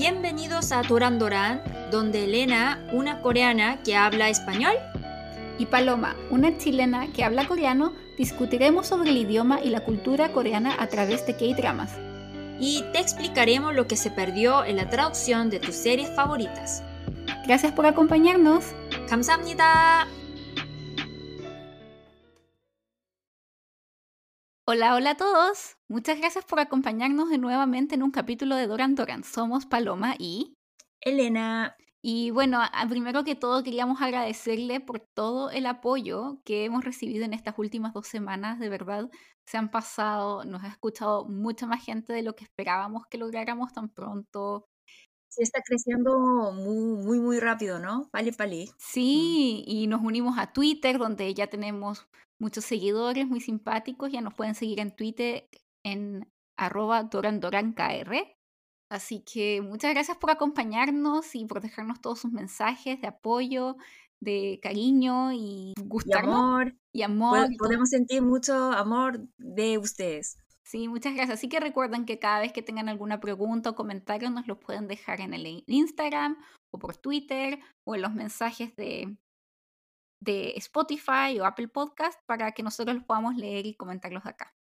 Bienvenidos a Duran Duran, donde Elena, una coreana que habla español, y Paloma, una chilena que habla coreano, discutiremos sobre el idioma y la cultura coreana a través de K-dramas. y te explicaremos lo que se perdió en la traducción de tus series favoritas. Gracias por acompañarnos. 감사합니다. Hola, hola a todos. Muchas gracias por acompañarnos de nuevamente en un capítulo de Doran Doran. Somos Paloma y... Elena, Y bueno, primero que todo queríamos agradecerle por todo el apoyo que hemos recibido en estas últimas dos semanas. De verdad, se han pasado, nos ha escuchado mucha más gente de lo que esperábamos que lográramos tan pronto. se está creciendo muy, muy, muy rápido, ¿no? Vale, vale. Sí, y nos unimos a Twitter, donde ya tenemos muchos seguidores muy simpáticos. Ya nos pueden seguir en Twitter en arroba dorandorankr. Así que muchas gracias por acompañarnos y por dejarnos todos sus mensajes de apoyo, de cariño y Y gustarnos amor, y amor. y podemos sentir mucho amor de ustedes. Sí, muchas gracias. Así que recuerden que cada vez que tengan alguna pregunta o comentario nos lo pueden dejar en el Instagram o por Twitter o en los mensajes de, de Spotify o Apple Podcast para que nosotros los podamos leer y comentarlos acá.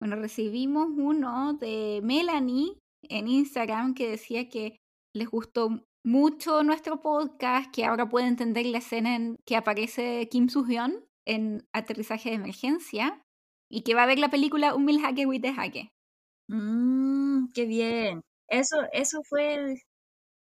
Bueno, recibimos uno de Melanie en Instagram que decía que les gustó mucho nuestro podcast, que ahora puede entender la escena en que aparece Kim Soo-hyun en Aterrizaje de Emergencia y que va a ver la película Un Mil Hake with the Hake. Mmm, qué bien. Eso, eso fue,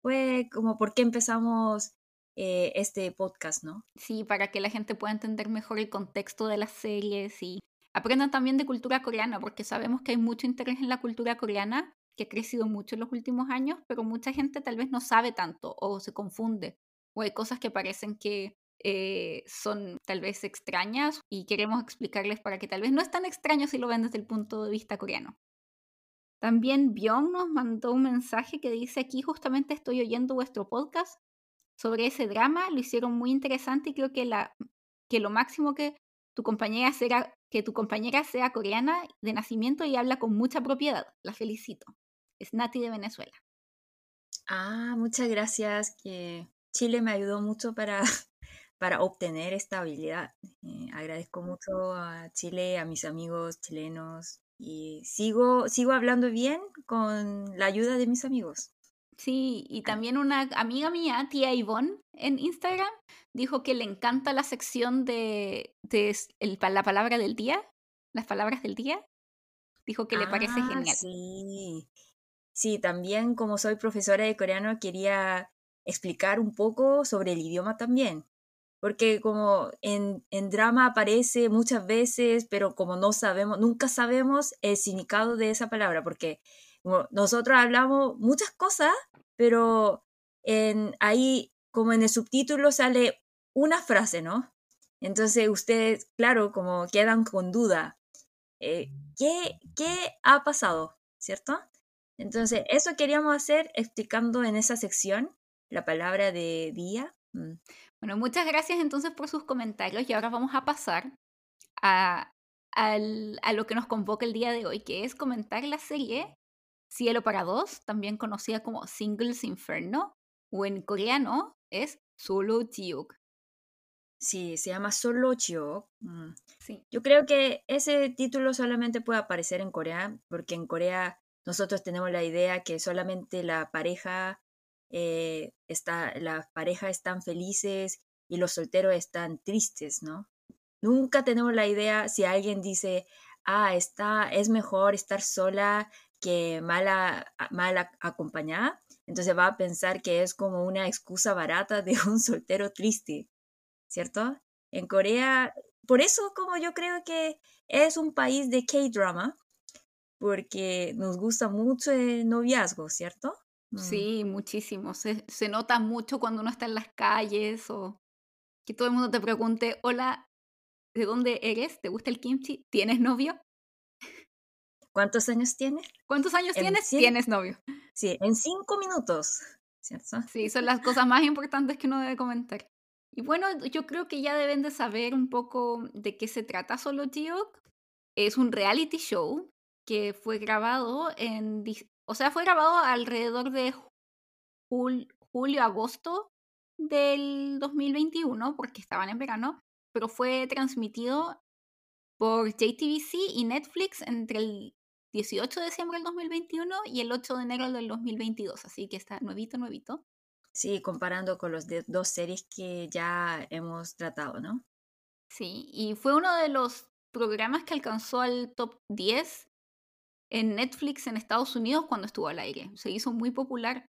fue como por qué empezamos eh, este podcast, ¿no? Sí, para que la gente pueda entender mejor el contexto de las series y aprendan también de cultura coreana, porque sabemos que hay mucho interés en la cultura coreana, que ha crecido mucho en los últimos años, pero mucha gente tal vez no sabe tanto o se confunde, o hay cosas que parecen que eh, son tal vez extrañas y queremos explicarles para que tal vez no es tan extraño si lo ven desde el punto de vista coreano. También Byung nos mandó un mensaje que dice aquí justamente estoy oyendo vuestro podcast sobre ese drama, lo hicieron muy interesante y creo que, la, que lo máximo que tu compañera sea, que tu compañera sea coreana de nacimiento y habla con mucha propiedad. La felicito. Es Nati de Venezuela. Ah, muchas gracias, que Chile me ayudó mucho para, para obtener esta habilidad. Eh, agradezco mucho a Chile, a mis amigos chilenos y sigo, sigo hablando bien con la ayuda de mis amigos. Sí, y también una amiga mía, tía Ivonne, en Instagram, dijo que le encanta la sección de, de el la palabra del día, las palabras del día. Dijo que le parece Ah, genial. Sí, sí, también como soy profesora de coreano quería explicar un poco sobre el idioma también, porque como en, en drama aparece muchas veces, pero como no sabemos, nunca sabemos el significado de esa palabra, porque nosotros hablamos muchas cosas, pero en, ahí como en el subtítulo sale una frase, ¿no? Entonces ustedes, claro, como quedan con duda eh, ¿qué, ¿qué ha pasado? ¿Cierto? Entonces, eso queríamos hacer explicando en esa sección la palabra de día. Mm. Bueno, muchas gracias entonces por sus comentarios y ahora vamos a pasar a, al- a lo que nos convoca el día de hoy, que es comentar la serie Cielo para dos, también conocida como Singles Inferno, o en coreano es Solo Jiuk. Sí, se llama Solo. Mm. Sí, Yo creo que ese título solamente puede aparecer en Corea, porque en Corea nosotros tenemos la idea que solamente la pareja eh, está, las parejas están felices y los solteros están tristes, ¿no? Nunca tenemos la idea si alguien dice, ah, está, es mejor estar sola que mala acompañada. Entonces va a pensar que es como una excusa barata de un soltero triste, ¿cierto? En Corea, por eso como yo creo que es un país de K-drama, porque nos gusta mucho el noviazgo, ¿cierto? Mm. sí, muchísimo. Se, se nota mucho cuando uno está en las calles o que todo el mundo te pregunte, hola, ¿de dónde eres? ¿Te gusta el kimchi? ¿Tienes novio? ¿Cuántos años tienes? ¿Cuántos años En tienes? cien- Tienes novio. Sí, en cinco minutos, ¿cierto? Sí, son las cosas más importantes que uno debe comentar. Y bueno, yo creo que ya deben de saber un poco de qué se trata Solo Jiok. Es un reality show que fue grabado en, O sea, fue grabado alrededor de julio-agosto del 2021, porque estaban en verano, pero fue transmitido por JTBC y Netflix entre el 18 de diciembre del 2021 y el 8 de enero del 2022, así que está nuevito, nuevito. Sí, comparando con los dos series que ya hemos tratado, ¿no? Sí, y fue uno de los programas que alcanzó al top 10 en Netflix en Estados Unidos cuando estuvo al aire. Se hizo muy popular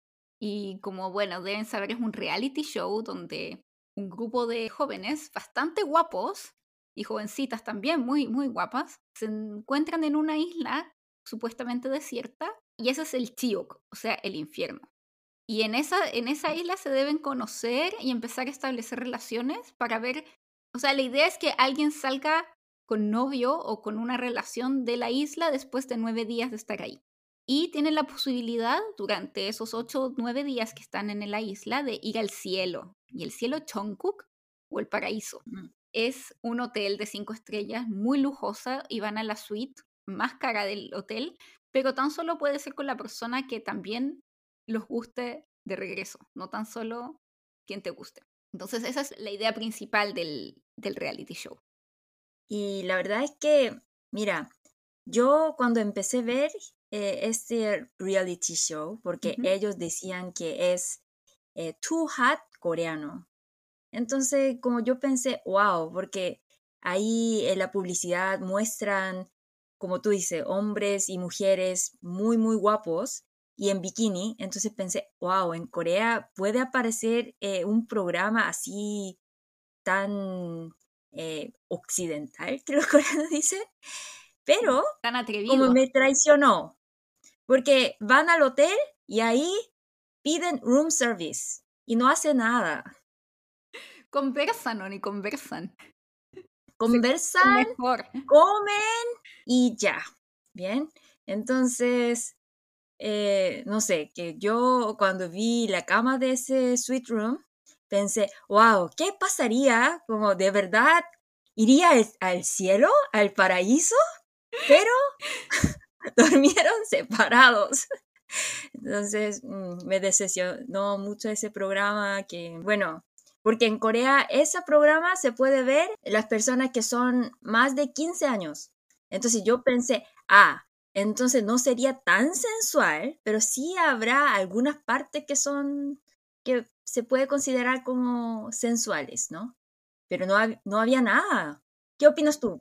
y como bueno, deben saber, es un reality show donde un grupo de jóvenes bastante guapos y jovencitas también muy, muy guapas se encuentran en una isla supuestamente desierta y ese es el Chiok, o sea, el infierno. Y en esa, en esa isla se deben conocer y empezar a establecer relaciones para ver, o sea, la idea es que alguien salga con novio o con una relación de la isla después de nueve días de estar ahí. Y tienen la posibilidad durante esos ocho o nueve días que están en la isla de ir al cielo. Y el cielo Chongkuk o el paraíso. Es un hotel de cinco estrellas muy lujosa y van a la suite más cara del hotel, pero tan solo puede ser con la persona que también los guste de regreso, no tan solo quien te guste. Entonces esa es la idea principal del, del reality show. Y la verdad es que, mira, yo cuando empecé a ver eh, este reality show, porque ellos decían que es eh, Too Hot coreano. Entonces, como yo pensé, wow, porque ahí en la publicidad muestran, como tú dices, hombres y mujeres muy, muy guapos y en bikini. Entonces pensé, wow, en Corea puede aparecer eh, un programa así tan eh, occidental, que los coreanos dicen, pero tan atrevido. como me traicionó, porque van al hotel y ahí piden room service y no hace nada. Conversan o ni conversan. Conversan, comen y ya. Bien, entonces, eh, no sé, que yo cuando vi la cama de ese suite room, pensé, wow, ¿qué pasaría? Como de verdad, ¿iría al cielo, al paraíso? Pero dormieron separados. Entonces mm, me decepcionó mucho ese programa que, bueno, porque en Corea ese programa se puede ver las personas que son más de 15 años. Entonces yo pensé, ah, entonces no sería tan sensual, pero sí habrá algunas partes que son que se puede considerar como sensuales, ¿no? Pero no, no había nada. ¿Qué opinas tú?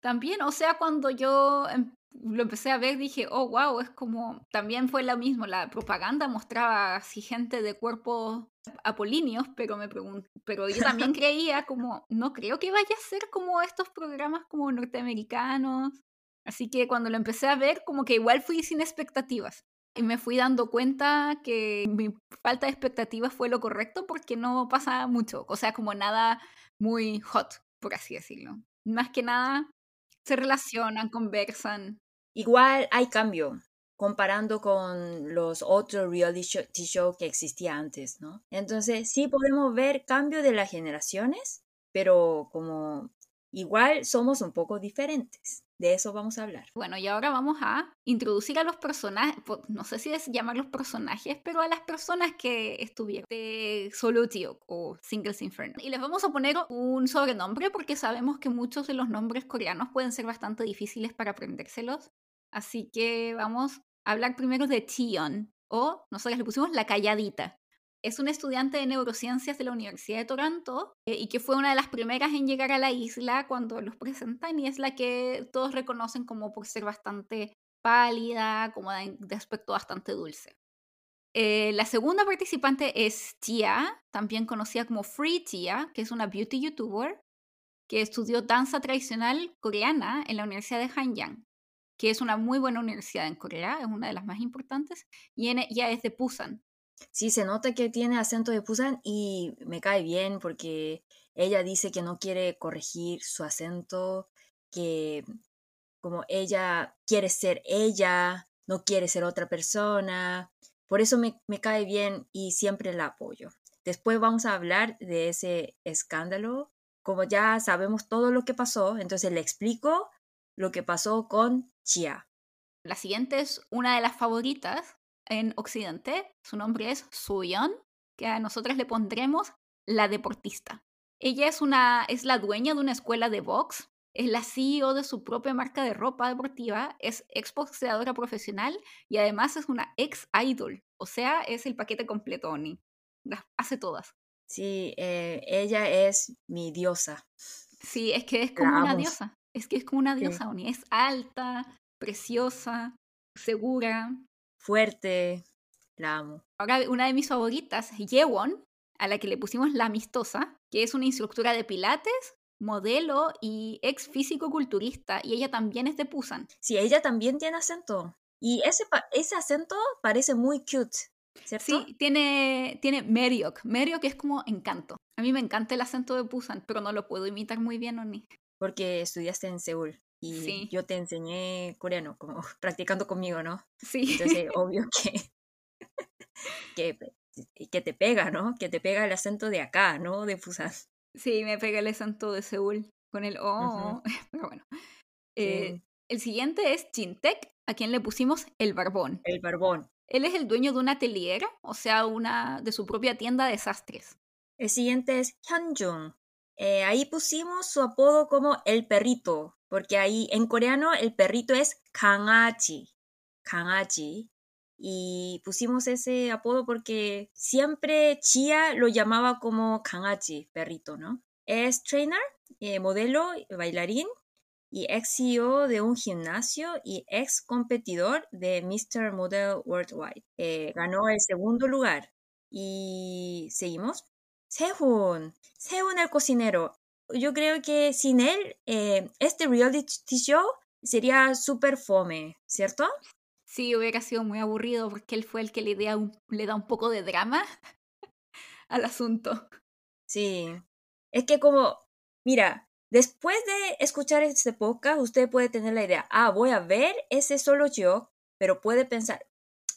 También, o sea, cuando yo em, lo empecé a ver dije, oh, wow, es como, también fue lo mismo, la propaganda mostraba así gente de cuerpos apolíneos, pero me pregunto, pero yo también creía como, no creo que vaya a ser como estos programas como norteamericanos, así que cuando lo empecé a ver como que igual fui sin expectativas y me fui dando cuenta que mi falta de expectativas fue lo correcto porque no pasa mucho, o sea, como nada muy hot, por así decirlo. Más que nada, se relacionan, conversan. Igual hay cambio comparando con los otros reality show que existía antes, ¿no? Entonces, sí podemos ver cambio de las generaciones, pero como igual somos un poco diferentes. De eso vamos a hablar. Bueno, y ahora vamos a introducir a los personajes, no sé si es llamarlos personajes, pero a las personas que estuvieron de Solutio o Singles Inferno. Y les vamos a poner un sobrenombre porque sabemos que muchos de los nombres coreanos pueden ser bastante difíciles para aprendérselos. Así que vamos a hablar primero de Tion, o nosotros le pusimos la calladita es una estudiante de neurociencias de la Universidad de Toronto eh, y que fue una de las primeras en llegar a la isla cuando los presentan y es la que todos reconocen como por ser bastante pálida, como de, aspecto bastante dulce. Eh, la segunda participante es Tia, también conocida como Free Tia, que es una beauty youtuber que estudió danza tradicional coreana en la Universidad de Hanyang, que es una muy buena universidad en Corea, es una de las más importantes, y ella es de Busan, Sí, se nota que tiene acento de Busan y me cae bien porque ella dice que no quiere corregir su acento, que como ella quiere ser ella, no quiere ser otra persona. Por eso me, me cae bien y siempre la apoyo. Después vamos a hablar de ese escándalo. Como ya sabemos todo lo que pasó, entonces le explico lo que pasó con La siguiente es una de las favoritas en Occidente. Su nombre es Suyeon, que a nosotras le pondremos la deportista. Ella es, una, es la dueña de una escuela de box, es la CEO de su propia marca de ropa deportiva, es ex boxeadora profesional y además es una ex idol. O sea, es el paquete completo, Oni. Las hace todas. Sí, eh, ella es mi diosa. Sí, es que es como una diosa. Es que es como una diosa, Oni. Es alta, preciosa, segura. Fuerte. La amo. Ahora, una de mis favoritas, Yewon, a la que le pusimos la amistosa, que es una instructora de pilates, modelo y ex físico-culturista, y ella también es de Pusan. Sí, ella también tiene acento. Y ese, ese acento parece muy cute, ¿cierto? Sí, tiene, tiene Meriok. Meriok es como encanto. A mí me encanta el acento de Pusan, pero no lo puedo imitar muy bien, ¿o ni? Porque estudiaste en Seúl y yo te enseñé coreano, como practicando conmigo, ¿no? Sí. Entonces, obvio que, que que te pega, ¿no? Que te pega el acento de acá, ¿no? De Busan. Sí, me pega el acento de Seúl con el oh. Pero bueno. Eh, el siguiente es Chintek, a quien le pusimos el barbón. El barbón. Él es el dueño de una atelier, o sea, una de su propia tienda de sastres. El siguiente es Hyunjung. Eh, ahí pusimos su apodo como el perrito, porque ahí en coreano el perrito es Kangachi. Kangachi y pusimos ese apodo porque siempre Chia lo llamaba como Kangachi, perrito, ¿no? Es trainer, eh, modelo, bailarín y ex CEO de un gimnasio y ex competidor de Mr. Model Worldwide. Eh, ganó el segundo lugar. Y seguimos. Sehun, Sehun el cocinero. Yo creo que sin él, eh, este reality show sería súper fome, ¿cierto? Sí, hubiera sido muy aburrido porque él fue el que le, le da un poco de drama al asunto. Sí, es que como, mira, después de escuchar este podcast, usted puede tener la idea, ah, voy a ver ese solo yo, pero puede pensar,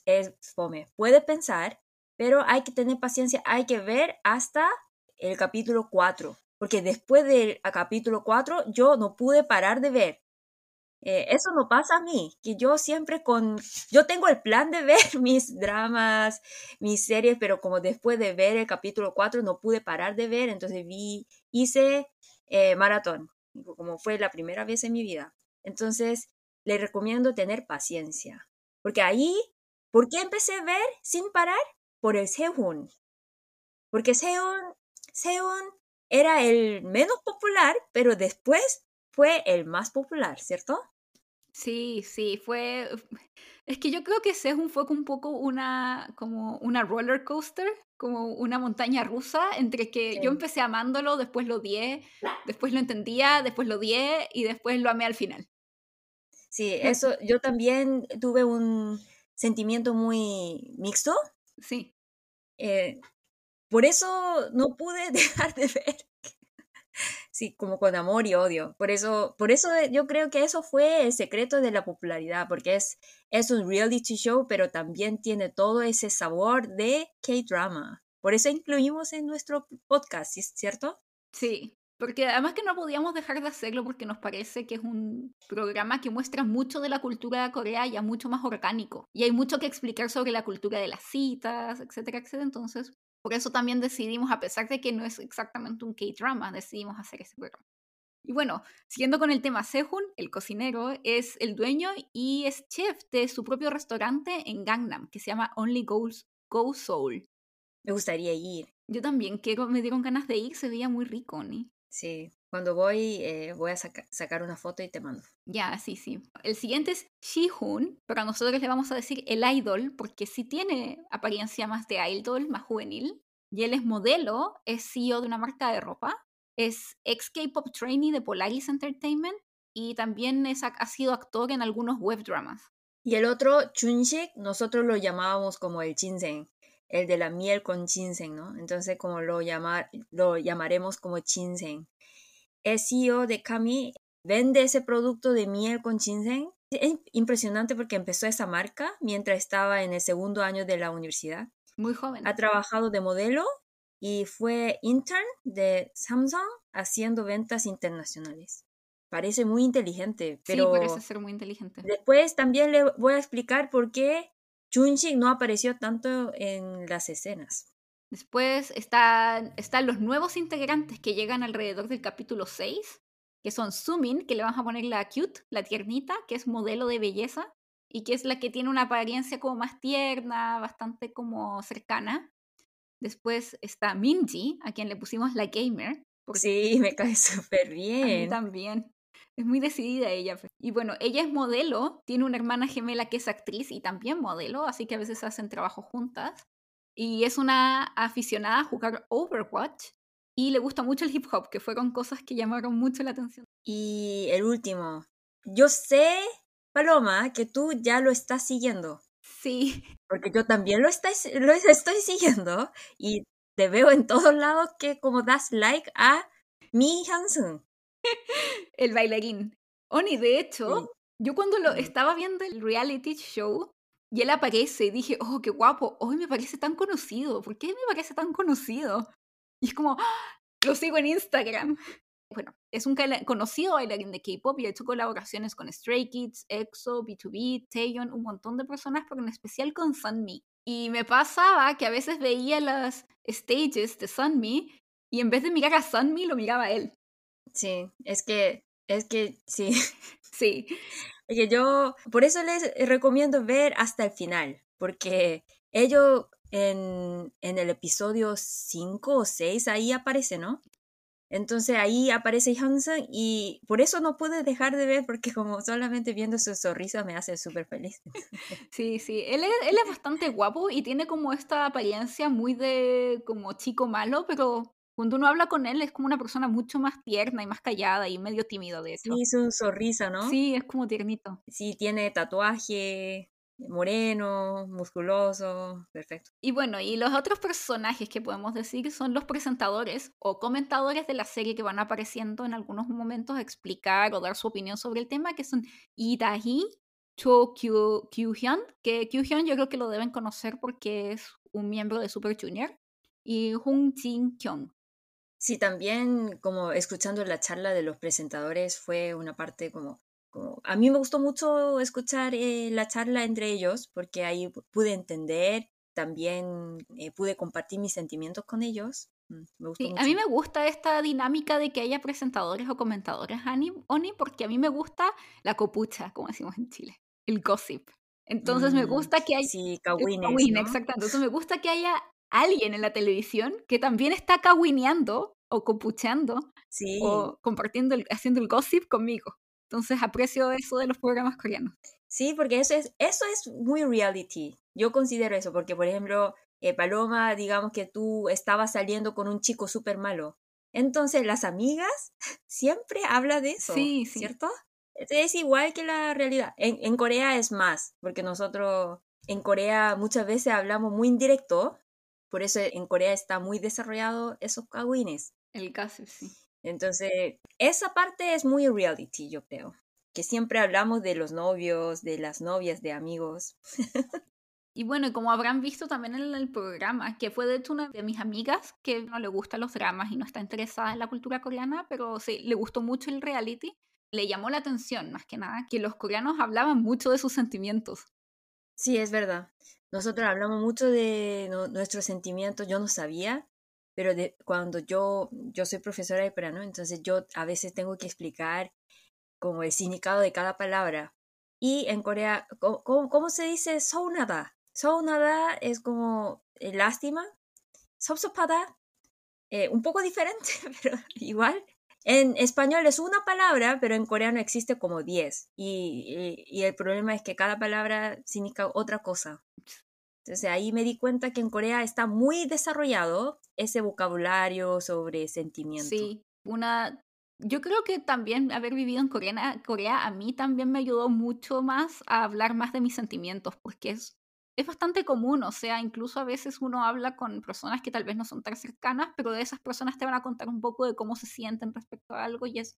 es fome, puede pensar, pero hay que tener paciencia, hay que ver hasta el capítulo 4, porque después del capítulo 4 yo no pude parar de ver. Eh, eso no pasa a mí, que yo siempre con, yo tengo el plan de ver mis dramas, mis series, pero como después de ver el capítulo 4 no pude parar de ver, entonces vi, hice eh, maratón, como fue la primera vez en mi vida. Entonces, le recomiendo tener paciencia, porque ahí, ¿por qué empecé a ver sin parar? Por el Sehun, porque Sehun, Sehun era el menos popular, pero después fue el más popular, ¿cierto? Sí, sí, fue... Es que yo creo que Sehun fue un poco una, como una roller coaster, como una montaña rusa, entre que yo empecé amándolo, después lo odié, después lo entendía, después lo odié y después lo amé al final. Sí, eso, yo también tuve un sentimiento muy mixto. Sí. Eh, por eso no pude dejar de ver sí, como con amor y odio. Por eso, por eso yo creo que eso fue el secreto de la popularidad, porque es, es un reality show, pero también tiene todo ese sabor de K-drama. Por eso incluimos en nuestro podcast, ¿cierto? Sí, porque además que no podíamos dejar de hacerlo porque nos parece que es un programa que muestra mucho de la cultura de Corea ya mucho más orgánico. Y hay mucho que explicar sobre la cultura de las citas, etcétera, etcétera. Entonces, por eso también decidimos, a pesar de que no es exactamente un K-drama, decidimos hacer ese programa. Y bueno, siguiendo con el tema, Sehun, el cocinero, es el dueño y es chef de su propio restaurante en Gangnam, que se llama Only Goes, Go Soul. Me gustaría ir. Yo también, quiero, me dieron ganas de ir, se veía muy rico, ¿ni? Sí, cuando voy eh, voy a sacar una foto y te mando. Ya, sí, sí. El siguiente es Shihun, pero a nosotros le vamos a decir el idol, porque sí tiene apariencia más de idol, más juvenil. Y él es modelo, es CEO de una marca de ropa, es ex K-pop trainee de Polaris Entertainment y también es, ha sido actor en algunos web dramas. Y el otro, Chunshik, nosotros lo llamábamos como el Chinsen, el de la miel con Chinsen, ¿no? Entonces, como lo, llamar, lo llamaremos como Chinsen. El CEO de Kami vende ese producto de miel con ginseng. Es impresionante porque empezó esa marca mientras estaba en el segundo año de la universidad. Muy joven. Ha trabajado de modelo y fue intern de Samsung haciendo ventas internacionales. parece muy inteligente, Sí, pero parece ser muy inteligente. después también le voy a explicar por qué Junji no apareció tanto en las escenas. Después están, están los nuevos integrantes que llegan alrededor del capítulo 6, que son Sumin, que le vamos a poner la cute, la tiernita, que es modelo de belleza, y que es la que tiene una apariencia como más tierna, bastante como cercana. Después está Minji, a quien le pusimos la gamer. porque Sí, me cae súper a mí bien. también. Es muy decidida ella. pues. Y bueno, ella es modelo, tiene una hermana gemela que es actriz y también modelo, así que a veces hacen trabajo juntas. Y es una aficionada a jugar Overwatch y le gusta mucho el hip hop, que fueron cosas que llamaron mucho la atención. Y el último. Yo sé, Paloma, que tú ya lo estás siguiendo, Sí, porque yo también lo, estáis- lo estoy siguiendo y te veo en todos lados que como das like a Mi Hansen. el bailarín. Oni, de hecho, yo cuando lo estaba viendo el reality show y él aparece y dije, oh, qué guapo, hoy me parece tan conocido, ¿por qué me parece tan conocido? Y es como, ¡ah! lo sigo en Instagram. Bueno, es un conocido bailarín de K-pop y ha hecho colaboraciones con Stray Kids, EXO, B2B, Taeyeon, un montón de personas, pero en especial con Sunmi. Y me pasaba que a veces veía las stages de Sunmi y en vez de mirar a Sunmi, lo miraba a él. Sí, es que, es que, sí. Sí, Es que yo, por eso les recomiendo ver hasta el final, porque ellos en, en el episodio 5 o 6 ahí aparece, ¿no? Entonces ahí aparece Hansen y por eso no pude dejar de ver, porque como solamente viendo su sonrisa me hace súper feliz. Sí, sí, él es, él es bastante guapo y tiene como esta apariencia muy de como chico malo, pero cuando uno habla con él es como una persona mucho más tierna y más callada y medio tímido, de hecho. Sí, su sonrisa, ¿no? Sí, es como tiernito. Sí, tiene tatuaje, moreno, musculoso, perfecto. Y bueno, y los otros personajes que podemos decir son los presentadores o comentadores de la serie que van apareciendo en algunos momentos a explicar o dar su opinión sobre el tema, que son Dae-hee, Cho Kyu- Kyu-hyun, que Kyu-hyun yo creo que lo deben conocer porque es un miembro de Super Junior, y Hong Jin-kyung. Sí, también como escuchando la charla de los presentadores fue una parte como, como a mí me gustó mucho escuchar eh, la charla entre ellos porque ahí pu- pude entender, también eh, pude compartir mis sentimientos con ellos. Mm, Me gustó Sí, mucho. a mí me gusta esta dinámica de que haya presentadores o comentadores, Oni, porque a mí me gusta la copucha, como decimos en Chile, el gossip. Entonces me Mm, gusta que haya... sí, Kawines, kawin, ¿no? exacto. Entonces me gusta que haya alguien en la televisión que también está cawineando o copucheando Sí, o compartiendo, el- haciendo el gossip conmigo. Entonces aprecio eso de los programas coreanos. sí, porque eso es, eso es muy reality. Yo considero eso, porque por ejemplo, eh, Paloma, digamos que tú estabas saliendo con un chico súper malo. Entonces las amigas siempre hablan de eso, Sí, sí. ¿cierto? Es igual que la realidad. En, en Corea es más, porque nosotros en Corea muchas veces hablamos muy indirecto, por eso en Corea está muy desarrollado esos kawines. El gossip, sí. Entonces, esa parte es muy reality, yo creo. Que siempre hablamos de los novios, de las novias, de amigos. Y bueno, como habrán visto también en el programa, que fue de hecho una de mis amigas que no le gustan los dramas y no está interesada en la cultura coreana, pero sí, le gustó mucho el reality, le llamó la atención más que nada que los coreanos hablaban mucho de sus sentimientos. Sí, es verdad nosotros hablamos mucho de no, nuestros sentimientos, yo no sabía, pero de, cuando yo, yo soy profesora de plano, entonces yo a veces tengo que explicar como el significado de cada palabra. Y en Corea, ¿cómo, cómo se dice sounada? Sounada es como eh, lástima, sopsopada, eh, un poco diferente, pero igual. En español es una palabra, pero en coreano existe como 10. Y, y, y, el problema es que cada palabra significa otra cosa. Entonces ahí me di cuenta que en Corea está muy desarrollado ese vocabulario sobre sentimiento. Sí, una... Yo creo que también haber vivido en Corea, Corea a mí también me ayudó mucho más a hablar más de mis sentimientos, porque es, es bastante común, o sea, incluso a veces uno habla con personas que tal vez no son tan cercanas, pero de esas personas te van a contar un poco de cómo se sienten respecto a algo y es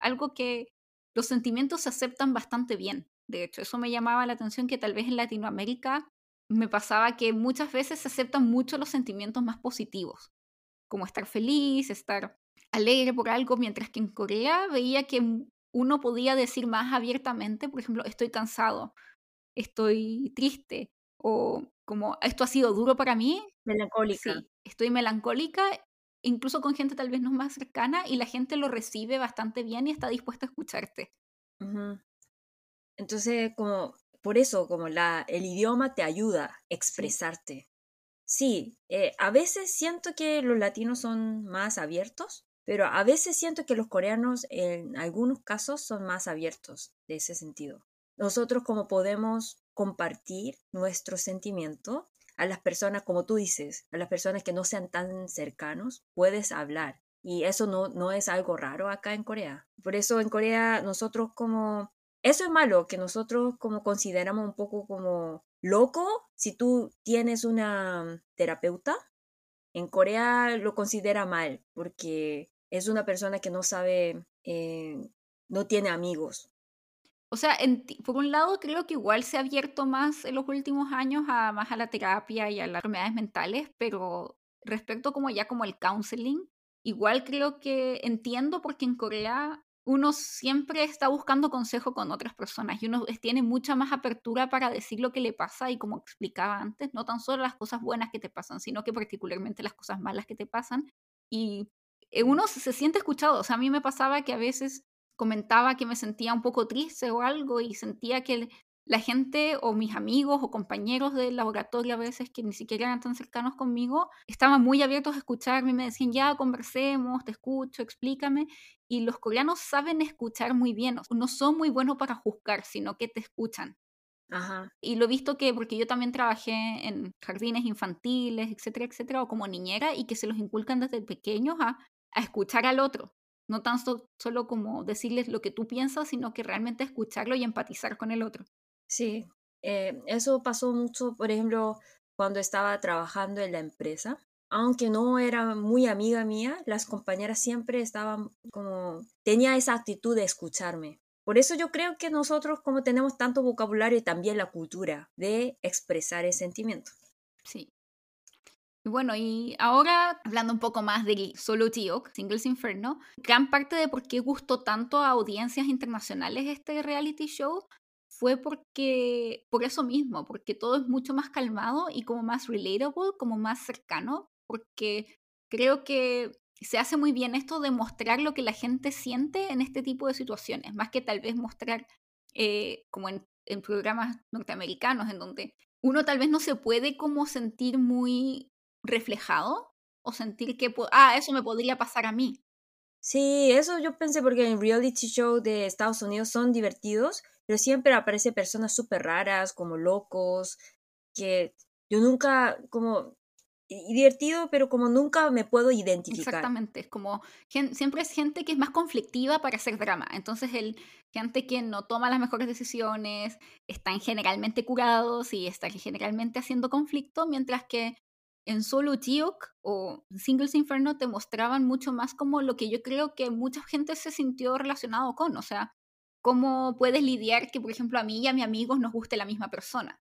algo que los sentimientos se aceptan bastante bien. De hecho, eso me llamaba la atención que tal vez en Latinoamérica me pasaba que muchas veces se aceptan mucho los sentimientos más positivos, como estar feliz, estar alegre por algo, mientras que en Corea veía que uno podía decir más abiertamente, por ejemplo, estoy cansado, estoy triste, o como esto ha sido duro para mí. Melancólica. Sí, estoy melancólica, incluso con gente tal vez no más cercana, y la gente lo recibe bastante bien y está dispuesta a escucharte. Entonces, como, por eso, como la, el idioma te ayuda a expresarte. Sí, eh, a veces siento que los latinos son más abiertos, pero a veces siento que los coreanos en algunos casos son más abiertos de ese sentido. Nosotros como podemos compartir nuestro sentimiento a las personas, como tú dices, a las personas que no sean tan cercanos, puedes hablar. Y eso no, no es algo raro acá en Corea. Por eso en Corea nosotros como... Eso es malo, que nosotros como consideramos un poco como loco si tú tienes una terapeuta. En Corea lo considera mal porque es una persona que no sabe, eh, no tiene amigos. O sea, por un lado creo que igual se ha abierto más en los últimos años a más a la terapia y a las enfermedades mentales, pero respecto como ya como el counseling, igual creo que entiendo porque en Corea uno siempre está buscando consejo con otras personas y uno tiene mucha más apertura para decir lo que le pasa y como explicaba antes, no tan solo las cosas buenas que te pasan, sino que particularmente las cosas malas que te pasan. Y eh, uno se siente escuchado, o sea, a mí me pasaba que a veces comentaba que me sentía un poco triste o algo y sentía que la gente o mis amigos o compañeros del laboratorio a veces que ni siquiera eran tan cercanos conmigo estaban muy abiertos a escucharme y me decían ya conversemos, te escucho, explícame. Y los coreanos saben escuchar muy bien, no son muy buenos para juzgar, sino que te escuchan. Ajá. Y lo he visto que, porque yo también trabajé en jardines infantiles, etcétera, etcétera, o como niñera, y que se los inculcan desde pequeños a, a escuchar al otro no tan solo como decirles lo que tú piensas, sino que realmente escucharlo y empatizar con el otro. Sí, eh, eso pasó mucho, por ejemplo, cuando estaba trabajando en la empresa. Aunque no era muy amiga mía, las compañeras siempre estaban como, tenía esa actitud de escucharme. Por eso yo creo que nosotros como tenemos tanto vocabulario y también la cultura de expresar el sentimiento. Sí, bueno, y ahora hablando un poco más de Solo Tiok, Singles Inferno, gran parte de por qué gustó tanto a audiencias internacionales este reality show fue porque, por eso mismo, porque todo es mucho más calmado y como más relatable, como más cercano, porque creo que se hace muy bien esto de mostrar lo que la gente siente en este tipo de situaciones, más que tal vez mostrar eh, como en, en programas norteamericanos, en donde uno tal vez no se puede como sentir muy reflejado o sentir que, ah, eso me podría pasar a mí. Sí, eso yo pensé porque en reality show de Estados Unidos son divertidos, pero siempre aparecen personas súper raras, como locos, que yo nunca, como, divertido, pero como nunca me puedo identificar. Exactamente, es como, siempre es gente que es más conflictiva para hacer drama, entonces el gente que no toma las mejores decisiones, están generalmente curados y están generalmente haciendo conflicto, mientras que en Solo Tiok o Singles Inferno te mostraban mucho más como lo que yo creo que mucha gente se sintió relacionado con, o sea, cómo puedes lidiar que, por ejemplo, a mí y a mis amigos nos guste la misma persona,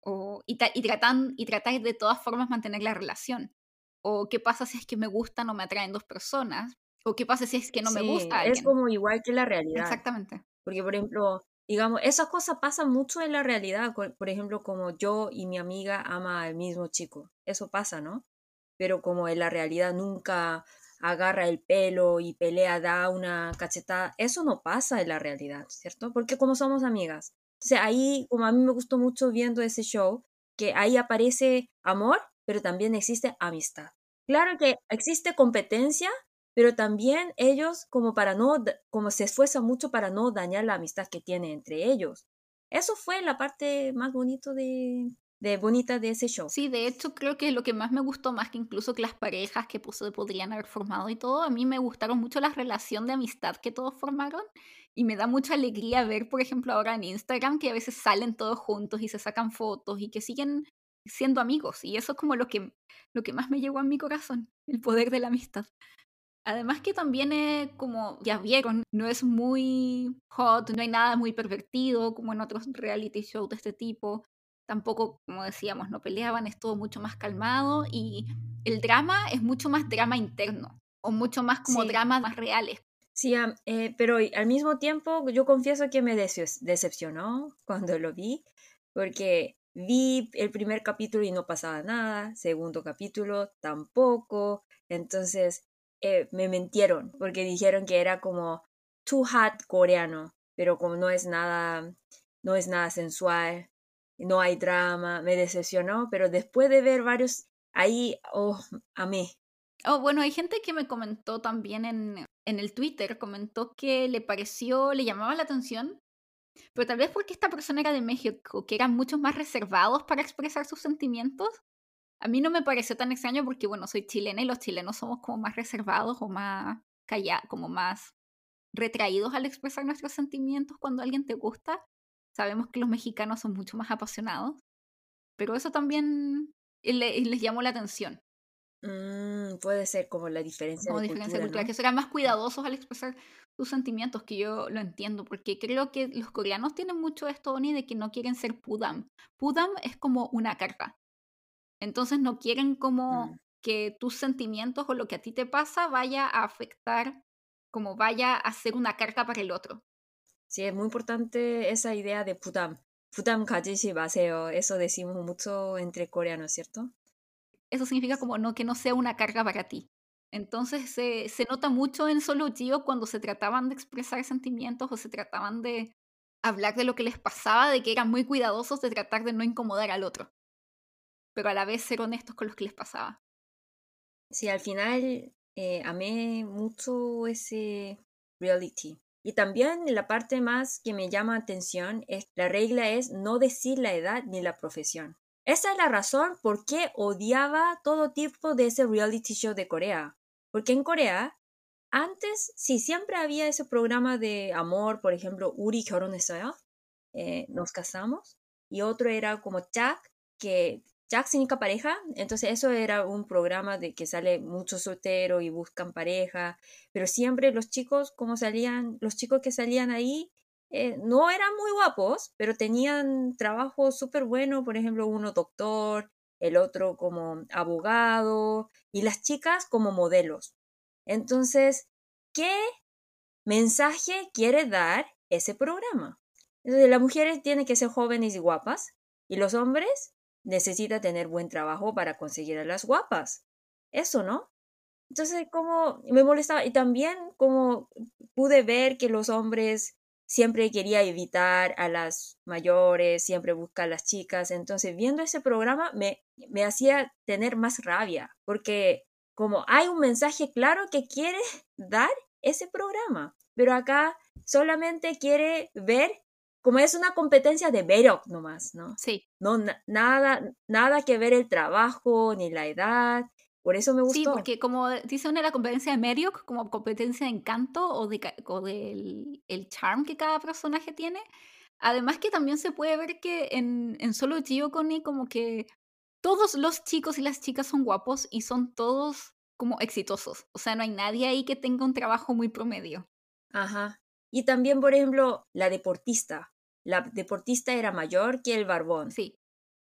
o, y, y, tratan, y tratar de todas formas mantener la relación, o qué pasa si es que me gustan o me atraen dos personas, o qué pasa si es que no me gusta. Es como igual que la realidad. Exactamente. Porque, por ejemplo, digamos, esas cosas pasan mucho en la realidad. Por ejemplo, como yo y mi amiga ama al mismo chico. Eso pasa, ¿no? Pero como en la realidad nunca agarra el pelo y pelea, da una cachetada, eso no pasa en la realidad, ¿cierto? Porque como somos amigas. Entonces ahí, como a mí me gustó mucho viendo ese show, que ahí aparece amor, pero también existe amistad. Claro que existe competencia, pero también ellos como para no, como se esfuerzan mucho para no dañar la amistad que tienen entre ellos. Eso fue la parte más bonito de, de bonita de ese show. Sí, de hecho creo que lo que más me gustó más que incluso que las parejas que pues, podrían haber formado y todo, a mí me gustaron mucho la relación de amistad que todos formaron y me da mucha alegría ver, por ejemplo, ahora en Instagram que a veces salen todos juntos y se sacan fotos y que siguen siendo amigos y eso es como lo que, lo que más me llegó a mi corazón, el poder de la amistad. Además que también es como, ya vieron, no es muy hot, no hay nada muy pervertido como en otros reality shows de este tipo. Tampoco, como decíamos, no peleaban, es todo mucho más calmado y el drama es mucho más drama interno o mucho más como dramas más reales. Sí, eh, pero al mismo tiempo yo confieso que me decepcionó cuando lo vi, porque vi el primer capítulo y no pasaba nada, segundo capítulo tampoco, entonces eh, me mentieron porque dijeron que era como too hot coreano, pero como no es nada, no es nada sensual, no hay drama, me decepcionó, pero después de ver varios, ahí, oh, amé. Oh, bueno, hay gente que me comentó también en, en el Twitter, comentó que le pareció, le llamaba la atención, pero tal vez porque esta persona era de México, que eran muchos más reservados para expresar sus sentimientos. A mí no me pareció tan extraño porque, bueno, soy chilena y los chilenos somos como más reservados o más callados, como más retraídos al expresar nuestros sentimientos cuando alguien te gusta. Sabemos que los mexicanos son mucho más apasionados, pero eso también les llamó la atención. Mm, puede ser como la diferencia como de diferencia cultura, que serán más cuidadosos al expresar sus sentimientos, que yo lo entiendo, porque creo que los coreanos tienen mucho esto, Oni, de que no quieren ser pudam. Pudam es como una carga. Entonces no quieren como mm. que tus sentimientos o lo que a ti te pasa vaya a afectar, como vaya a ser una carga para el otro. Sí, es muy importante esa idea de pudam. Pudam 가지시 마세요. Eso decimos mucho entre coreanos, ¿cierto? Eso significa como no que no sea una carga para ti. Entonces se, se nota mucho en Solo Gio cuando se trataban de expresar sentimientos o se trataban de hablar de lo que les pasaba, de que eran muy cuidadosos de tratar de no incomodar al otro, pero a la vez ser honestos con los que les pasaba. Sí, al final eh, amé mucho ese reality. Y también la parte más que me llama atención es la regla es no decir la edad ni la profesión. Esa es la razón por qué odiaba todo tipo de ese reality show de Corea. Porque en Corea, antes sí siempre había ese programa de amor, por ejemplo, Uri 결혼했어요, eh, nos casamos, y otro era como Jack, que Jack significa pareja, entonces eso era un programa de que sale mucho soltero y buscan pareja, pero siempre los chicos, como salían, los chicos que salían ahí, eh, no eran muy guapos, pero tenían trabajo súper bueno, por ejemplo, uno doctor, el otro como abogado y las chicas como modelos. Entonces, ¿qué mensaje quiere dar ese programa? Entonces, las mujeres tienen que ser jóvenes y guapas y los hombres necesitan tener buen trabajo para conseguir a las guapas. Eso, ¿no? Entonces, como me molestaba y también como pude ver que los hombres siempre quería evitar a las mayores, siempre busca a las chicas. Entonces, viendo ese programa me, me hacía tener más rabia, porque como hay un mensaje claro que quiere dar ese programa, pero acá solamente quiere ver como es una competencia de Berok nomás, ¿no? Sí. No, nada, nada que ver el trabajo ni la edad, por eso me gustó. Sí, porque como dice una la competencia de Merrick, como competencia de encanto o, de, del el charm que cada personaje tiene. Además que también se puede ver que en, en solo Gio Connie como que todos los chicos y las chicas son guapos y son todos como exitosos. O sea, no hay nadie ahí que tenga un trabajo muy promedio. Ajá. Y también, por ejemplo, la deportista. La deportista era mayor que el barbón. Sí.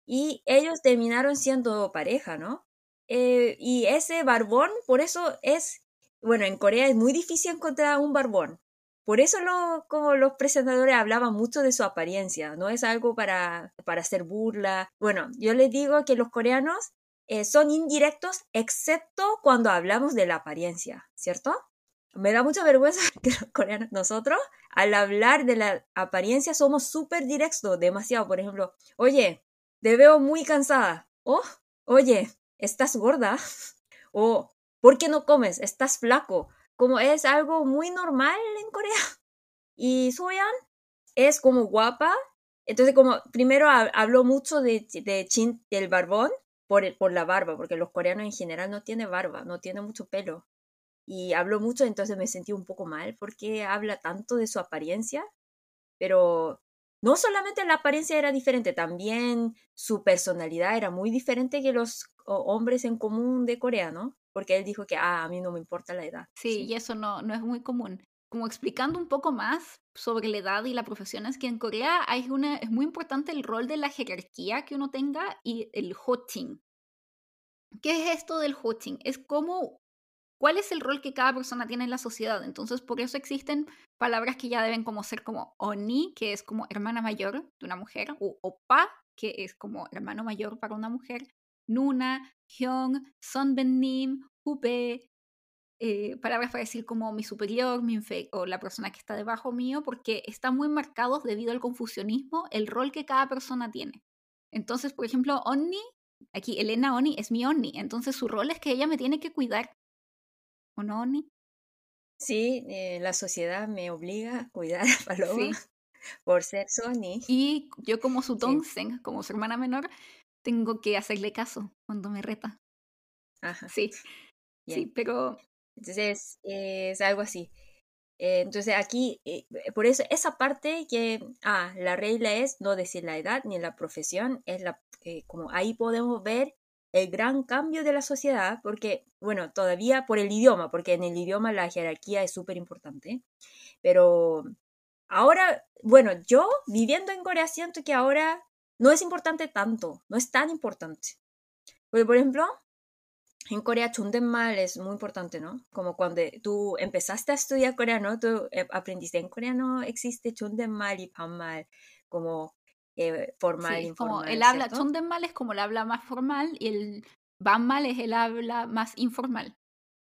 Y ellos terminaron siendo pareja, ¿no? Eh, y ese barbón, por eso es, bueno, en Corea es muy difícil encontrar un barbón. Por eso lo, como los presentadores hablaban mucho de su apariencia, no es algo para, para hacer burla. Bueno, yo les digo que los coreanos eh, son indirectos excepto cuando hablamos de la apariencia, ¿cierto? Me da mucha vergüenza que los coreanos, nosotros, al hablar de la apariencia somos súper directos, demasiado. Por ejemplo, oye, te veo muy cansada. Oh, oye, estás gorda o ¿por qué no comes? Estás flaco. Como es algo muy normal en Corea. Y Soyan es como guapa. Entonces, como primero habló mucho de, de chin, del barbón por, por la barba, porque los coreanos en general no tienen barba, no tienen mucho pelo. Y habló mucho, entonces me sentí un poco mal porque habla tanto de su apariencia, pero no solamente la apariencia era diferente, también su personalidad era muy diferente que los hombres en común de Corea, ¿no? Porque él dijo que, ah, a mí no me importa la edad. Sí, y eso no, no es muy común. Como explicando un poco más sobre la edad y la profesión, es que en Corea hay una, es muy importante el rol de la jerarquía que uno tenga y el hoting. ¿Qué es esto del hoting? Es como cuál es el rol que cada persona tiene en la sociedad. Entonces, por eso existen palabras que ya deben como ser como oni, que es como hermana mayor de una mujer, o opa, que es como hermano mayor para una mujer, nuna, hyung, sonbennim, hupe, eh, palabras para decir como mi superior, mi o la persona que está debajo mío, porque están muy marcados debido al confusionismo el rol que cada persona tiene. Entonces, por ejemplo, Onni, aquí Elena Oni es mi Onni, entonces su rol es que ella me tiene que cuidar ¿O no, Oni? Sí, eh, la sociedad me obliga a cuidar a Paloma por ser Sony. Y yo como su Tongsen, como su hermana menor, tengo que hacerle caso cuando me reta. Ajá. Sí. Sí, pero... Entonces, es algo así. Eh, entonces aquí, eh, por eso esa parte que, ah, la regla es no decir la edad ni la profesión, es la, como ahí podemos ver el gran cambio de la sociedad, porque, bueno, todavía por el idioma, porque en el idioma la jerarquía es súper importante, pero ahora, bueno, yo viviendo en Corea siento que ahora no es importante tanto, no es tan importante. Porque, por ejemplo, en Corea mal es muy importante, ¿no? Como cuando tú empezaste a estudiar coreano, tú eh, aprendiste en coreano existe mal y mal como eh, formal, sí, informal. Como el habla, mal es como el habla más formal y el mal es el habla más informal.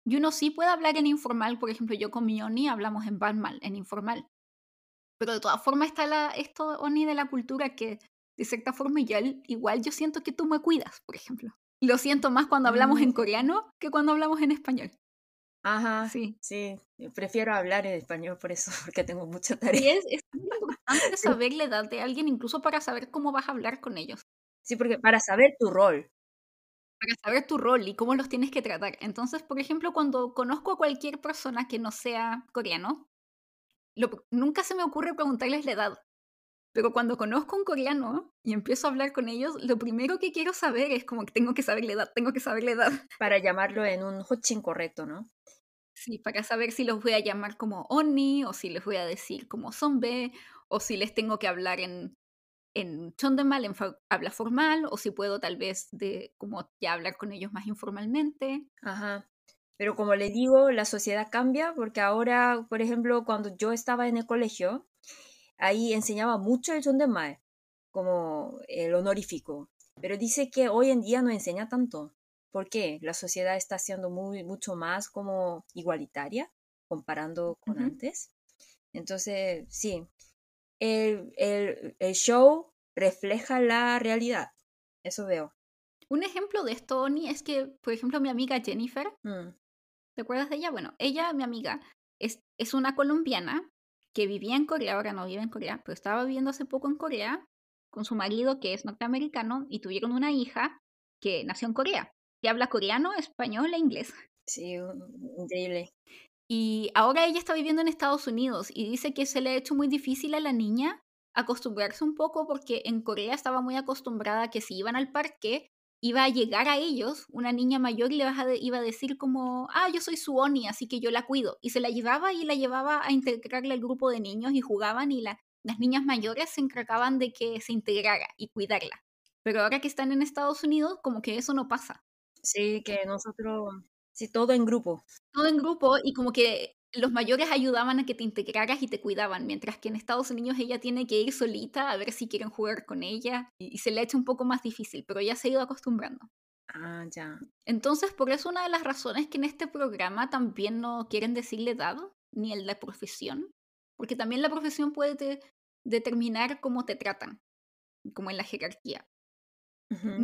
Y uno sí puede hablar en informal, por ejemplo, yo con mi Oni hablamos en mal, en informal. Pero de todas formas está la, esto, Oni, de la cultura que de cierta forma igual, igual yo siento que tú me cuidas, por ejemplo. Lo siento más cuando hablamos en mm. coreano que cuando hablamos en español. Ajá, sí. Sí, prefiero hablar en español por eso, porque tengo mucha tarea. Y es, es importante saber la edad de alguien, incluso para saber cómo vas a hablar con ellos. Sí, porque para saber tu rol. Para saber tu rol y cómo los tienes que tratar. Entonces, por ejemplo, cuando conozco a cualquier persona que no sea coreano, nunca se me ocurre preguntarles la edad. Pero cuando conozco a un coreano y empiezo a hablar con ellos, lo primero que quiero saber es como que tengo que saber la edad, tengo que saber la edad. Para llamarlo en un hochin correcto, ¿no? Sí, para saber si los voy a llamar como Oni, o si les voy a decir como Zombe, o si les tengo que hablar en, en Chondemal, en habla formal, o si puedo tal vez de como ya hablar con ellos más informalmente. Ajá. Pero como le digo, la sociedad cambia porque ahora, por ejemplo, cuando yo estaba en el colegio, ahí enseñaba mucho el Chondemal, como el honorífico. Pero dice que hoy en día no enseña tanto. ¿Por qué? La sociedad está siendo muy, mucho más como igualitaria comparando con antes. Entonces, sí, el, el, el, show refleja la realidad. Eso veo. Un ejemplo de esto, Oni, es que, por ejemplo, mi amiga Jennifer, mm. ¿te acuerdas de ella? Bueno, ella, mi amiga, es, es una colombiana que vivía en Corea, ahora no vive en Corea, pero estaba viviendo hace poco en Corea con su marido que es norteamericano y tuvieron una hija que nació en Corea que habla coreano, español e inglés. Sí, increíble. Y ahora ella está viviendo en Estados Unidos y dice que se le ha hecho muy difícil a la niña acostumbrarse un poco porque en Corea estaba muy acostumbrada a que si iban al parque iba a llegar a ellos una niña mayor y le iba a decir como, ah, yo soy su Oni, así que yo la cuido. Y se la llevaba y la llevaba a integrarle al grupo de niños y jugaban y las niñas mayores se encargaban de que se integrara y cuidarla. Pero ahora que están en Estados Unidos, como que eso no pasa. Sí, que nosotros, sí, todo en grupo. Todo en grupo y como que los mayores ayudaban a que te integraras y te cuidaban, mientras que en Estados Unidos ella tiene que ir solita a ver si quieren jugar con ella y, se le ha hecho un poco más difícil, pero ya se ha ido acostumbrando. Ah, ya. Entonces, por eso una de las razones que en este programa también no quieren decirle edad ni el de profesión, porque también la profesión puede determinar cómo te tratan, como en la jerarquía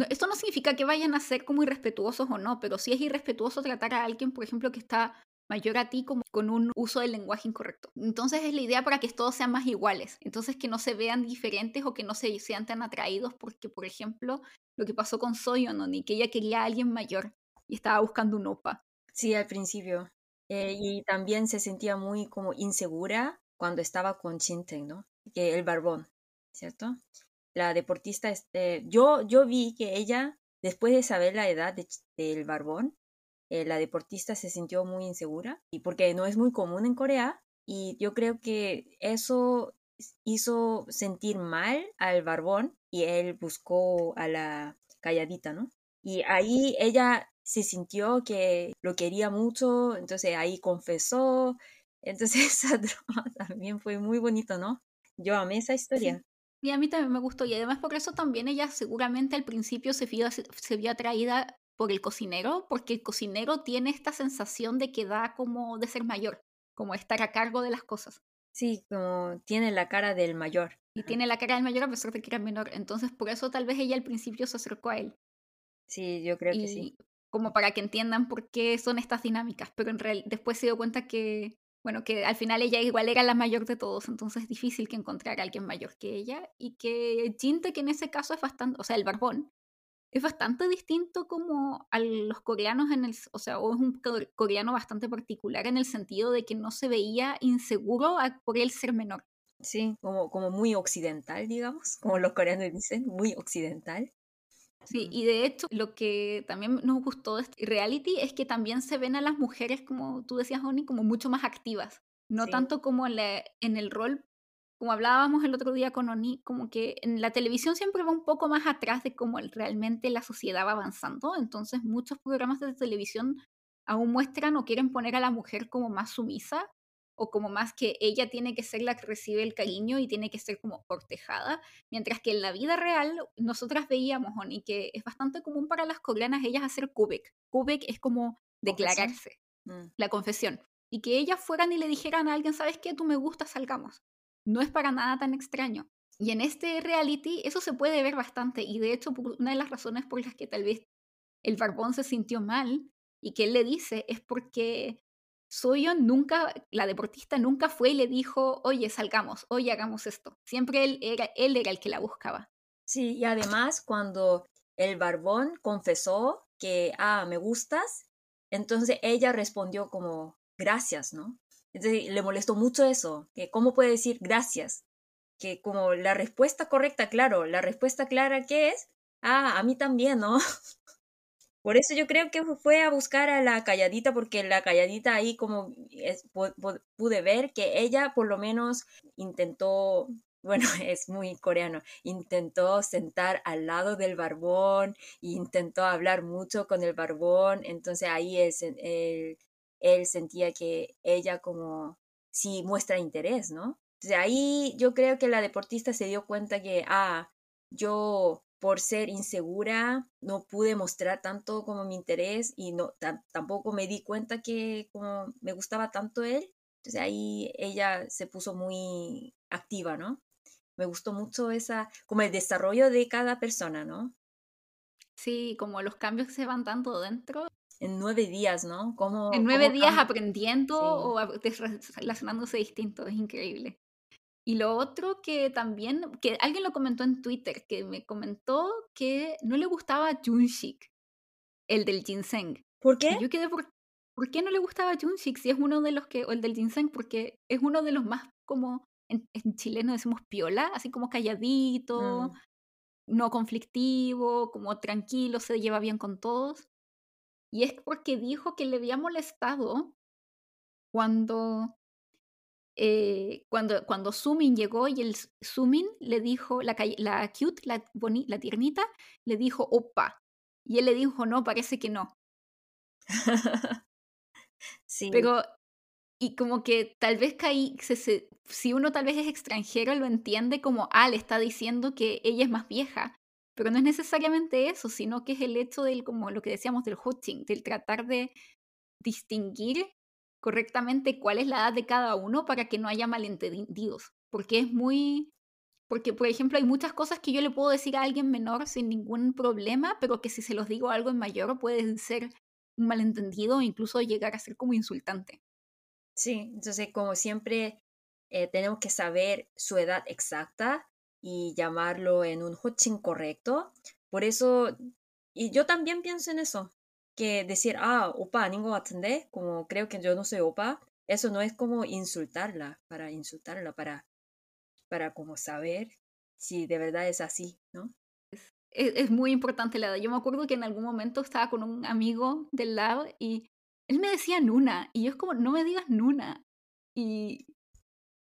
esto no significa que vayan a ser como irrespetuosos o no, pero sí es irrespetuoso tratar a alguien, por ejemplo, que está mayor a ti como con un uso del lenguaje incorrecto. Entonces es la idea para que todos sean más iguales. Entonces que no se vean diferentes o que no se sean tan atraídos porque, por ejemplo, lo que pasó con Soyeon, ni que ella quería a alguien mayor y estaba buscando un opa. Sí, al principio. Eh, y también se sentía muy como insegura cuando estaba con Chinten, ¿no? Que el barbón, ¿cierto? la deportista, este, yo, yo vi que ella, después de saber la edad del barbón, eh, la deportista se sintió muy insegura, y porque no es muy común en Corea, y yo creo que eso hizo sentir mal al barbón y él buscó a la calladita, ¿no? Y ahí ella se sintió que lo quería mucho, entonces ahí confesó. Entonces esa drama también fue muy bonito, ¿no? Yo amé esa historia. Y a mí también me gustó. Y además por eso también ella seguramente al principio se vio, se vio atraída por el cocinero, porque el cocinero tiene esta sensación de que da como de ser mayor, como estar a cargo de las cosas. Sí, como tiene la cara del mayor. Y tiene la cara del mayor a pesar de que era menor. Entonces por eso tal vez ella al principio se acercó a él. Sí, yo creo que sí. Como para que entiendan por qué son estas dinámicas. Pero en realidad después se dio cuenta que bueno, que al final ella igual era la mayor de todos, entonces es difícil que encontrar a alguien mayor que ella, y que Jinte, que en ese caso es bastante, o sea, el barbón, es bastante distinto como a los coreanos en el, o sea, o es un coreano bastante particular en el sentido de que no se veía inseguro por él ser menor. Sí, como, como muy occidental, digamos, como los coreanos dicen, muy occidental. Sí, y de hecho lo que también nos gustó de este reality es que también se ven a las mujeres, como tú decías, Oni, como mucho más activas. No tanto como en, en el rol, como hablábamos el otro día con Oni, como que en la televisión siempre va un poco más atrás de cómo realmente la sociedad va avanzando. Entonces muchos programas de televisión aún muestran o quieren poner a la mujer como más sumisa o como más que ella tiene que ser la que recibe el cariño y tiene que ser como cortejada, mientras que en la vida real nosotras veíamos, Oni, que es bastante común para las coreanas ellas hacer kubek. Kubek es como declararse, mm. la confesión, y que ellas fueran y le dijeran a alguien, ¿sabes qué? Tú me gustas, salgamos. No es para nada tan extraño. Y en este reality eso se puede ver bastante, y de hecho una de las razones por las que tal vez el barbón se sintió mal y que él le dice es porque Soyeon nunca, la deportista nunca fue y le dijo, oye, salgamos, oye, hagamos esto. Siempre él era, él era el que la buscaba. Sí, y además cuando el barbón confesó que, ah, me gustas, entonces ella respondió como, gracias, ¿no? Entonces le molestó mucho eso, que cómo puede decir gracias, que como la respuesta correcta, claro, la respuesta clara que es, ah, a mí también, ¿no? Por eso yo creo que fue a buscar a la calladita, porque la calladita ahí como pude ver que ella por lo menos intentó, bueno, es muy coreano, intentó sentar al lado del barbón, intentó hablar mucho con el barbón, entonces ahí es, él, él sentía que ella como sí muestra interés, ¿no? Entonces ahí yo creo que la deportista se dio cuenta que, ah, yo por ser insegura no pude mostrar tanto como mi interés y no tampoco me di cuenta que como me gustaba tanto él. Entonces ahí ella se puso muy activa, ¿no? Me gustó mucho esa, como el desarrollo de cada persona, ¿no? Sí, como los cambios se van dando dentro. En nueve días, ¿no? Como, en nueve días aprendiendo o relacionándose distinto, es increíble. Y lo otro que también, que alguien lo comentó en Twitter, que me comentó que no le gustaba Junshik, el del ginseng. ¿Por qué? yo quedé por, ¿por qué no le gustaba Junshik si es uno de los que, o el del ginseng, porque es uno de los más como, en, chileno decimos piola, así como calladito, mm. no conflictivo, como tranquilo, se lleva bien con todos. Y es porque dijo que le había molestado cuando eh, cuando, cuando Sumin llegó y el Sumin le dijo, la, la cute, la, la tiernita, le dijo opa. Y él le dijo, no, parece que no. sí. Pero, y como que tal vez caí, se, si uno tal vez es extranjero, lo entiende como, ah, le está diciendo que ella es más vieja. Pero no es necesariamente eso, sino que es el hecho del, como lo que decíamos del hooting, del tratar de distinguir correctamente cuál es la edad de cada uno para que no haya malentendidos. Porque es muy... Porque, por ejemplo, hay muchas cosas que yo le puedo decir a alguien menor sin ningún problema, pero que si se los digo a algo en mayor puede ser un malentendido o incluso llegar a ser como insultante. Sí, entonces como siempre eh, tenemos que saber su edad exacta y llamarlo en un hotchin correcto. Por eso, y yo también pienso en eso, que decir, ah, opa, ningo atende como creo que yo no soy opa, eso no es como insultarla, para insultarla, para, para como saber si de verdad es así, ¿no? Es, e-, es muy importante la edad. Yo me acuerdo que en algún momento estaba con un amigo del lab y él me decía Nuna, y yo es como, no me digas Nuna. Y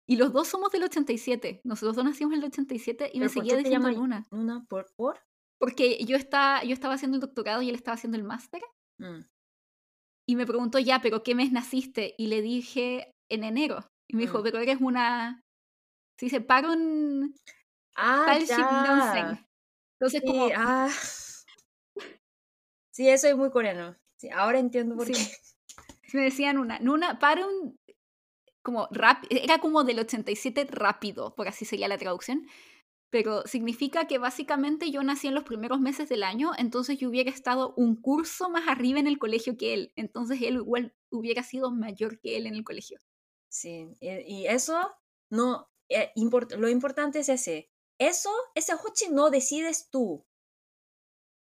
y los dos somos del 87, nosotros dos nacimos en el 87 y me seguía diciendo Nuna. ¿Nuna por, por? Porque yo estaba, yo estaba haciendo el doctorado y él estaba haciendo el máster Mm. Y me preguntó, ya, pero ¿qué mes naciste? Y le dije, en enero. Y me dijo, Mm. pero eres una... Se dice, paron... Ah, ya. Entonces, Sí, como... ah. Sí, eso es muy coreano. Sí, ahora entiendo por Sí. qué. Me decían una, Nuna, para un, como rap, era como del 87 rápido, por así sería la traducción, pero significa que básicamente yo nací en los primeros meses del año, entonces yo hubiera estado un curso más arriba en el colegio que él, entonces él igual hubiera sido mayor que él en el colegio. Sí, y, y eso no, eh, import- lo importante es ese. Eso, ese hoching no decides tú.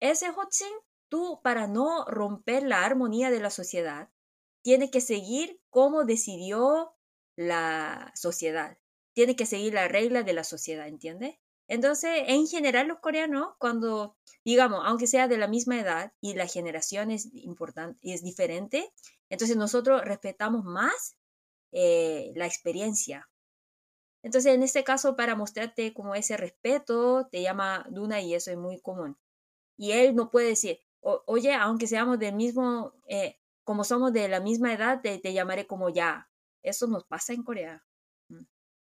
Ese hoching, tú para no romper la armonía de la sociedad, tienes que seguir cómo decidió la sociedad. Tiene que seguir la regla de la sociedad, ¿entiendes? Entonces, en general, los coreanos, cuando, digamos, aunque sea de la misma edad y la generación es importante, es diferente, entonces nosotros respetamos más eh, la experiencia. Entonces, en este caso, para mostrarte como ese respeto, te llama Duna y eso es muy común. Y él no puede decir, "O- oye, aunque seamos del mismo, eh, como somos de la misma edad, te, te llamaré como ya. Eso nos pasa en Corea.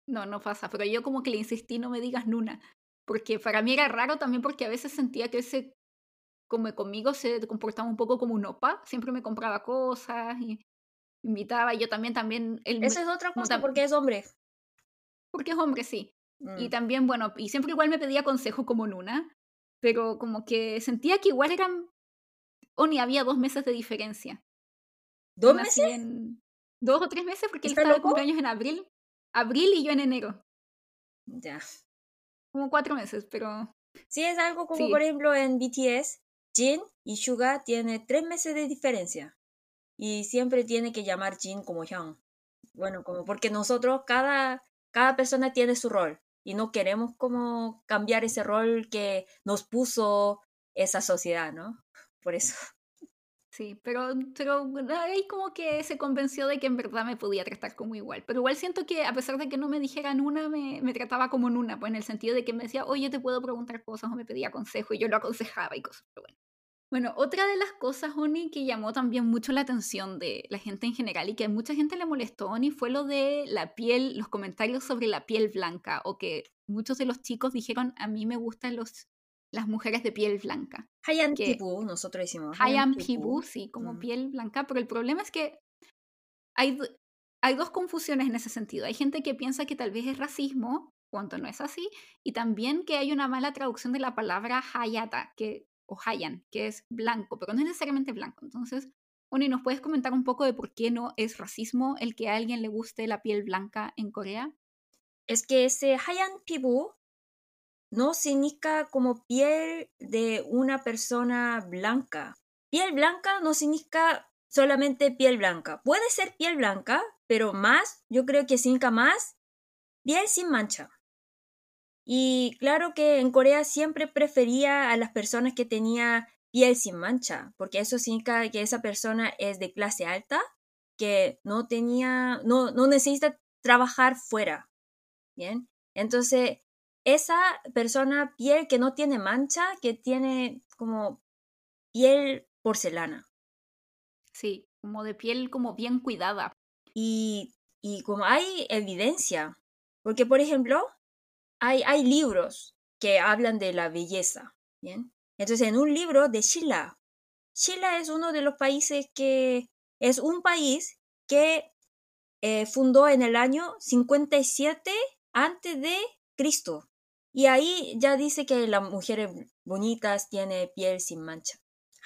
No, no pasa, pero yo como que le insistí, no me digas Nuna, porque para mí era raro también porque a veces sentía que ese, como conmigo, se comportaba un poco como un opa, siempre me compraba cosas y invitaba, y yo también, también, él Eso es otra cosa porque es hombre. porque es hombre, sí. Y Mm. también, bueno, y siempre igual me pedía consejo como Nuna, pero como que sentía que igual eran, o ni había dos meses de diferencia. ¿Dos meses? en dos o tres meses porque él ¿Está estaba de cumpleaños en abril, abril y yo en enero, Ya. como cuatro meses, pero Sí, es algo como, Sí. por ejemplo, en BTS, Jin y Suga tiene tres meses de diferencia. Y siempre tiene que llamar Jin como Hyun. Bueno, como porque nosotros, cada, cada persona tiene su rol. Y no queremos como cambiar ese rol que nos puso esa sociedad, ¿no? Por eso. Sí, pero, pero ahí como que se convenció de que en verdad me podía tratar como igual. Pero igual siento que a pesar de que no me dijeran una, me, me trataba como Nuna, pues en el sentido de que me decía, oye, te puedo preguntar cosas o me pedía consejo y yo lo aconsejaba y cosas. Pero bueno. Bueno, otra de las cosas, Oni, que llamó también mucho la atención de la gente en general y que a mucha gente le molestó, Oni, fue lo de la piel, los comentarios sobre la piel blanca o que muchos de los chicos dijeron, a mí me gustan los, las mujeres de piel blanca. Hayan Pibu, nosotros decimos. Hayan Pibu, sí, como Mm. piel blanca, pero el problema es que hay, hay dos confusiones en ese sentido. Hay gente que piensa que tal vez es racismo, cuando no es así, y también que hay una mala traducción de la palabra hayata, que, o hayan, que es blanco, pero no es necesariamente blanco. Entonces, Oni, ¿nos puedes comentar un poco de por qué no es racismo el que a alguien le guste la piel blanca en Corea? Es que ese Hayan Pibu no significa como piel de una persona blanca. Piel blanca no significa solamente piel blanca. Puede ser piel blanca, pero más, yo creo que significa más piel sin mancha. Y claro que en Corea siempre prefería a las personas que tenía piel sin mancha, porque eso significa que esa persona es de clase alta, que no tenía, no, no necesita trabajar fuera. Bien. Entonces, esa persona, piel que no tiene mancha, que tiene como piel porcelana. Sí, como de piel como bien cuidada. Y, y como hay evidencia, porque por ejemplo, hay, hay libros que hablan de la belleza. Bien. Entonces, en un libro de Sheila, Sheila es uno de los países que es un país que eh, fundó en el año 57 antes de Cristo. Y ahí ya dice que las mujeres bonitas tienen piel sin mancha.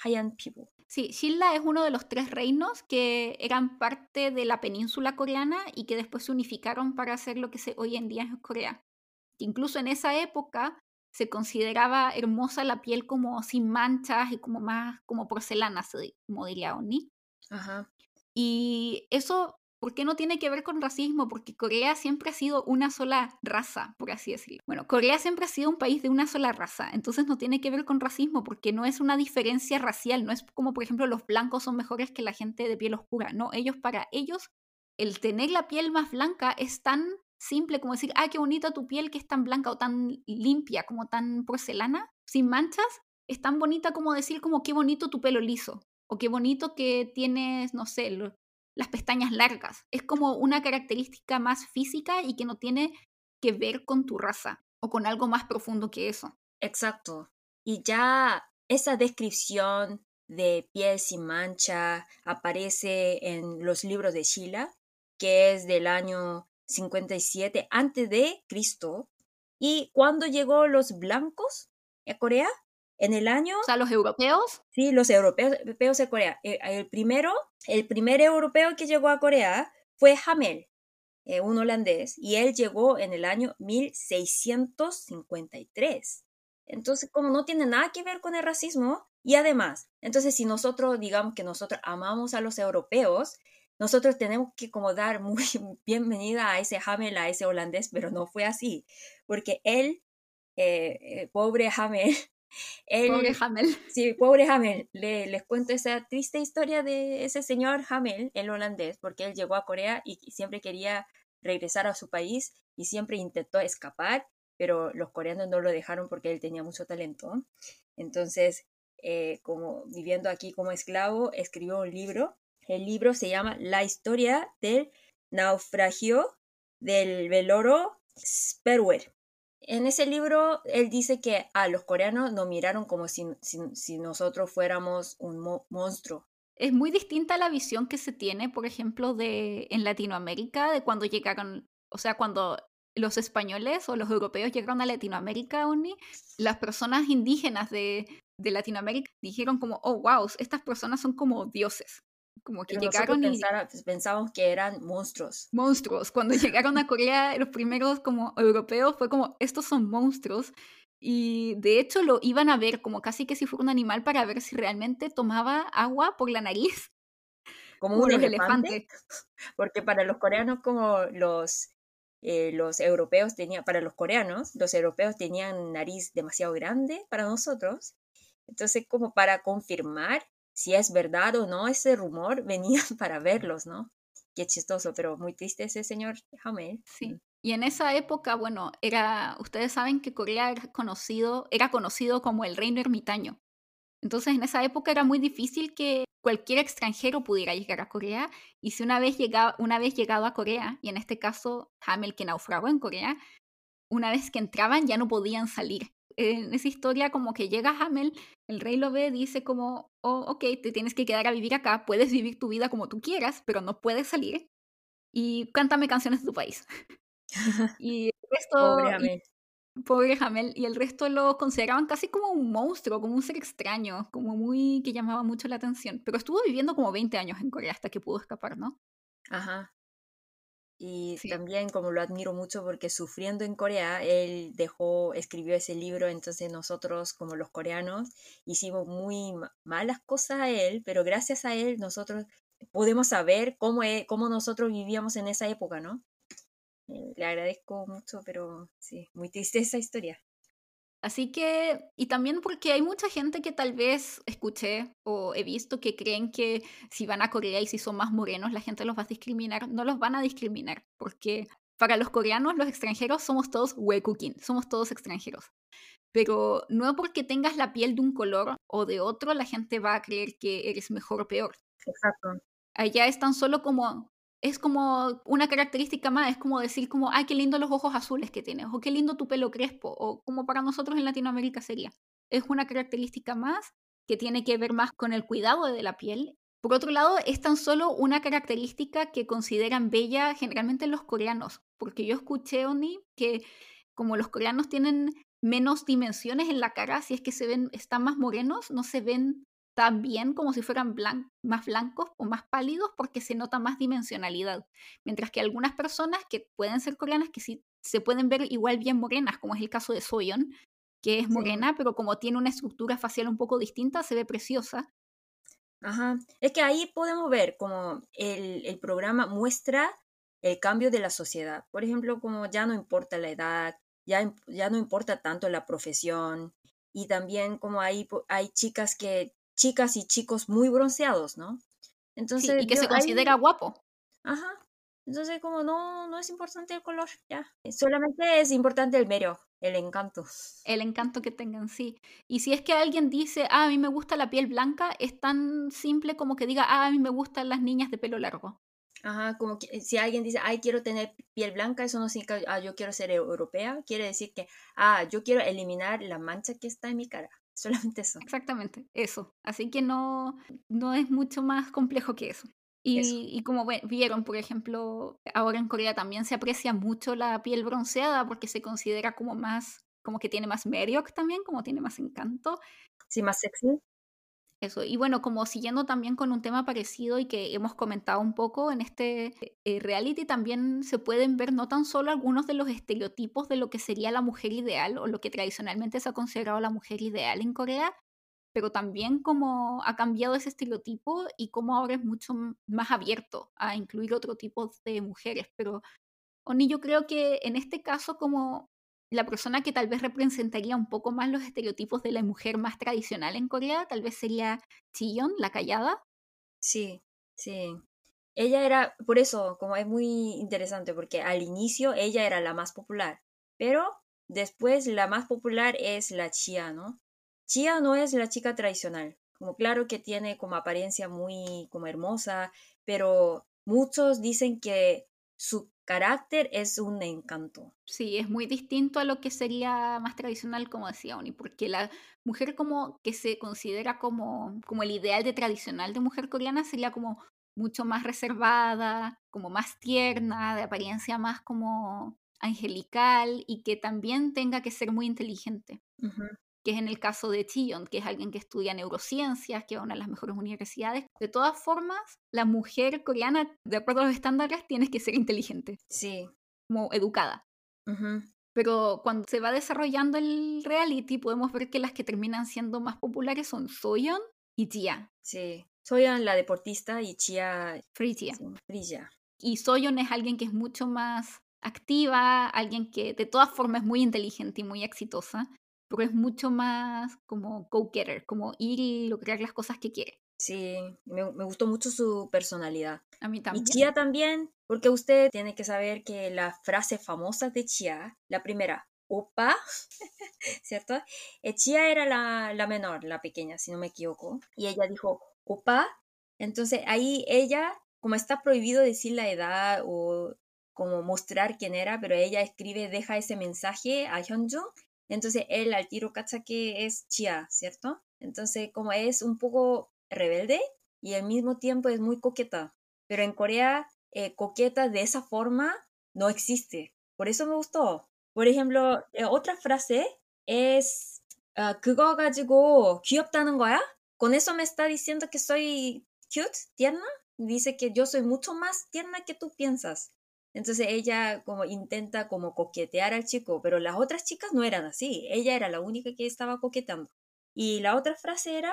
Hayan Pibu. Sí, Shilla es uno de los tres reinos que eran parte de la península coreana y que después se unificaron para hacer lo que se, hoy en día es Corea. Incluso en esa época se consideraba hermosa la piel como sin manchas y como más como porcelana, se- como diría Oni. Ajá. Y eso, ¿por qué no tiene que ver con racismo? Porque Corea siempre ha sido una sola raza, por así decirlo. Bueno, Corea siempre ha sido un país de una sola raza, entonces no tiene que ver con racismo porque no es una diferencia racial, no es como por ejemplo los blancos son mejores que la gente de piel oscura, no, ellos para ellos el tener la piel más blanca es tan simple como decir, ah, qué bonita tu piel que es tan blanca o tan limpia, como tan porcelana, sin manchas, es tan bonita como decir como qué bonito tu pelo liso. O qué bonito que tienes, no sé, las pestañas largas. Es como una característica más física y que no tiene que ver con tu raza o con algo más profundo que eso. Exacto. Y ya esa descripción de piel sin mancha aparece en los libros de Sheila, que es del año 57 antes de Cristo. Y cuando llegó los blancos a Corea, en el año... O sea, los europeos. Sí, los europeos, europeos de Corea. Eh, el, primero, el primer europeo que llegó a Corea fue Hamel, eh, un holandés, y él llegó en el año 1653. Entonces, como no tiene nada que ver con el racismo, y además, entonces si nosotros digamos que nosotros amamos a los europeos, nosotros tenemos que como dar muy bienvenida a ese Hamel, a ese holandés, pero no fue así, porque él, eh, pobre Hamel, pobre Hamel. Sí, pobre Hamel. Le, les cuento esa triste historia de ese señor Hamel, el holandés, porque él llegó a Corea y siempre quería regresar a su país y siempre intentó escapar, pero los coreanos no lo dejaron porque él tenía mucho talento. Entonces, eh, como viviendo aquí como esclavo, escribió un libro el libro se llama La historia del naufragio del veloro Sperwer. En ese libro, él dice que a los coreanos nos miraron como si, nosotros fuéramos un monstruo. Es muy distinta la visión que se tiene, por ejemplo, de en Latinoamérica, de cuando llegaron, o sea, cuando los españoles o los europeos llegaron a Latinoamérica, las personas indígenas de, de Latinoamérica dijeron como, oh, wow, estas personas son como dioses. Como que llegaron y... Pues, pensábamos que eran monstruos. Monstruos. Cuando llegaron a Corea, los primeros como europeos fue como, estos son monstruos. Y de hecho lo iban a ver como casi que si fuera un animal para ver si realmente tomaba agua por la nariz. Como un elefante. Porque para los coreanos como los, eh, los europeos tenían, para los coreanos, los europeos tenían nariz demasiado grande para nosotros. Entonces como para confirmar si es verdad o no ese rumor, venían para verlos, ¿no? Qué chistoso, pero muy triste ese señor Hamel. Sí. Mm. Y en esa época, bueno, era, ustedes saben que Corea era conocido, era conocido como el reino ermitaño. Entonces, en esa época era muy difícil que cualquier extranjero pudiera llegar a Corea. Y si una vez, llegaba, una vez llegado a Corea, y en este caso Hamel que naufragó en Corea, una vez que entraban ya no podían salir en esa historia como que llega Hamel, el rey lo ve, dice como, oh, ok, te tienes que quedar a vivir acá, puedes vivir tu vida como tú quieras, pero no puedes salir. Y cántame canciones de tu país. y el resto... Pobre Hamel. Y, pobre Hamel. Y el resto lo consideraban casi como un monstruo, como un ser extraño, como muy que llamaba mucho la atención. Pero estuvo viviendo como 20 años en Corea hasta que pudo escapar, ¿no? Ajá. Y también como lo admiro mucho porque sufriendo en Corea, él dejó, escribió ese libro, entonces nosotros como los coreanos hicimos muy malas cosas a él, pero gracias a él nosotros podemos saber cómo, es, cómo nosotros vivíamos en esa época, ¿no? Eh, le agradezco mucho, pero sí, muy triste esa historia. Así que, y también porque hay mucha gente que tal vez escuché o he visto que creen que si van a Corea y si son más morenos, la gente los va a discriminar. No los van a discriminar, porque para los coreanos, los extranjeros somos todos wekukin, somos todos extranjeros. Pero no porque tengas la piel de un color o de otro, la gente va a creer que eres mejor o peor. Exacto. Allá es tan solo como es como una característica más, es como decir como, ay, qué lindo los ojos azules que tienes, o qué lindo tu pelo crespo, o como para nosotros en Latinoamérica sería. Es una característica más que tiene que ver más con el cuidado de la piel. Por otro lado, es tan solo una característica que consideran bella generalmente los coreanos, porque yo escuché, Oni, que como los coreanos tienen menos dimensiones en la cara, si es que se ven, están más morenos, no se ven también como si fueran más blancos o más pálidos porque se nota más dimensionalidad. Mientras que algunas personas que pueden ser coreanas que sí se pueden ver igual bien morenas, como es el caso de Soyeon, que es morena, pero como tiene una estructura facial un poco distinta, se ve preciosa. Ajá, es que ahí podemos ver como el, el programa muestra el cambio de la sociedad. Por ejemplo, como ya no importa la edad, ya, ya no importa tanto la profesión, y también como hay, hay chicas que chicas y chicos muy bronceados, ¿no? Entonces, y que se considera guapo. Ajá. Entonces, como no, no es importante el color, ya. Solamente es importante el medio, el encanto. El encanto que tengan, sí. Y si es que alguien dice, ah, a mí me gusta la piel blanca, es tan simple como que diga, ah, a mí me gustan las niñas de pelo largo. Ajá, como que si alguien dice, ay, quiero tener piel blanca, eso no significa, ah, yo quiero ser europea, quiere decir que, ah, yo quiero eliminar la mancha que está en mi cara. Solamente eso. Exactamente, eso. Así que no, no es mucho más complejo que eso. Y, y, como vieron, por ejemplo, ahora en Corea también se aprecia mucho la piel bronceada porque se considera como más, como que tiene más merioc también, como tiene más encanto. Sí, más sexy. Eso, y bueno, como siguiendo también con un tema parecido y que hemos comentado un poco en este eh, reality, también se pueden ver no tan solo algunos de los estereotipos de lo que sería la mujer ideal o lo que tradicionalmente se ha considerado la mujer ideal en Corea, pero también cómo ha cambiado ese estereotipo y cómo ahora es mucho más abierto a incluir otro tipo de mujeres. Pero, Oni, yo creo que en este caso, como la persona que tal vez representaría un poco más los estereotipos de la mujer más tradicional en Corea, tal vez sería Chiyon, la callada. Sí, sí. Ella era, por eso, como es muy interesante, porque al inicio ella era la más popular, pero después la más popular es la Chia, ¿no? Chia no es la chica tradicional, como claro que tiene como apariencia muy como hermosa, pero muchos dicen que su carácter es un encanto. Sí, es muy distinto a lo que sería más tradicional, como decía Oni, porque la mujer como que se considera como, como el ideal de tradicional de mujer coreana sería como mucho más reservada, como más tierna, de apariencia más como angelical y que también tenga que ser muy inteligente que es en el caso de Chillon, que es alguien que estudia neurociencias, que es una de las mejores universidades. De todas formas, la mujer coreana, de acuerdo a los estándares, tiene que ser inteligente. Sí. Como educada. Pero cuando se va desarrollando el reality, podemos ver que las que terminan siendo más populares son Soyeon y Chia. Sí. Soyeon, la deportista, y Chia. Frisia. Sí, Y Soyeon es alguien que es mucho más activa, alguien que de todas formas es muy inteligente y muy exitosa pero es mucho más como go-getter, como ir y lograr las cosas que quiere. Sí, me, gustó mucho su personalidad. A mí también. Y Chia también, porque usted tiene que saber que la frase famosa de Chia, la primera, opa, ¿cierto? Eh, Chia era la, la menor, la pequeña, si no me equivoco, y ella dijo, opa, entonces ahí ella, como está prohibido decir la edad o como mostrar quién era, pero ella escribe, deja ese mensaje a Hyunjung entonces él al tiro cacha que es Chia, ¿cierto? Entonces como es un poco rebelde y al mismo tiempo es muy coqueta. Pero en Corea eh, coqueta de esa forma no existe. Por eso me gustó. Por ejemplo, eh, otra frase es uh, 그거 가지고 귀엽다는 거야? Con eso me está diciendo que soy cute, tierna. Dice que yo soy mucho más tierna que tú piensas. Entonces ella como intenta como coquetear al chico, pero las otras chicas no eran así. Ella era la única que estaba coqueteando. Y la otra frase era,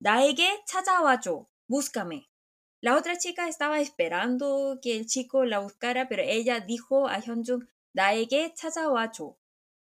나에게 찾아와줘, búscame. La otra chica estaba esperando que el chico la buscara, pero ella dijo a Hyunjung, 나에게 찾아와줘,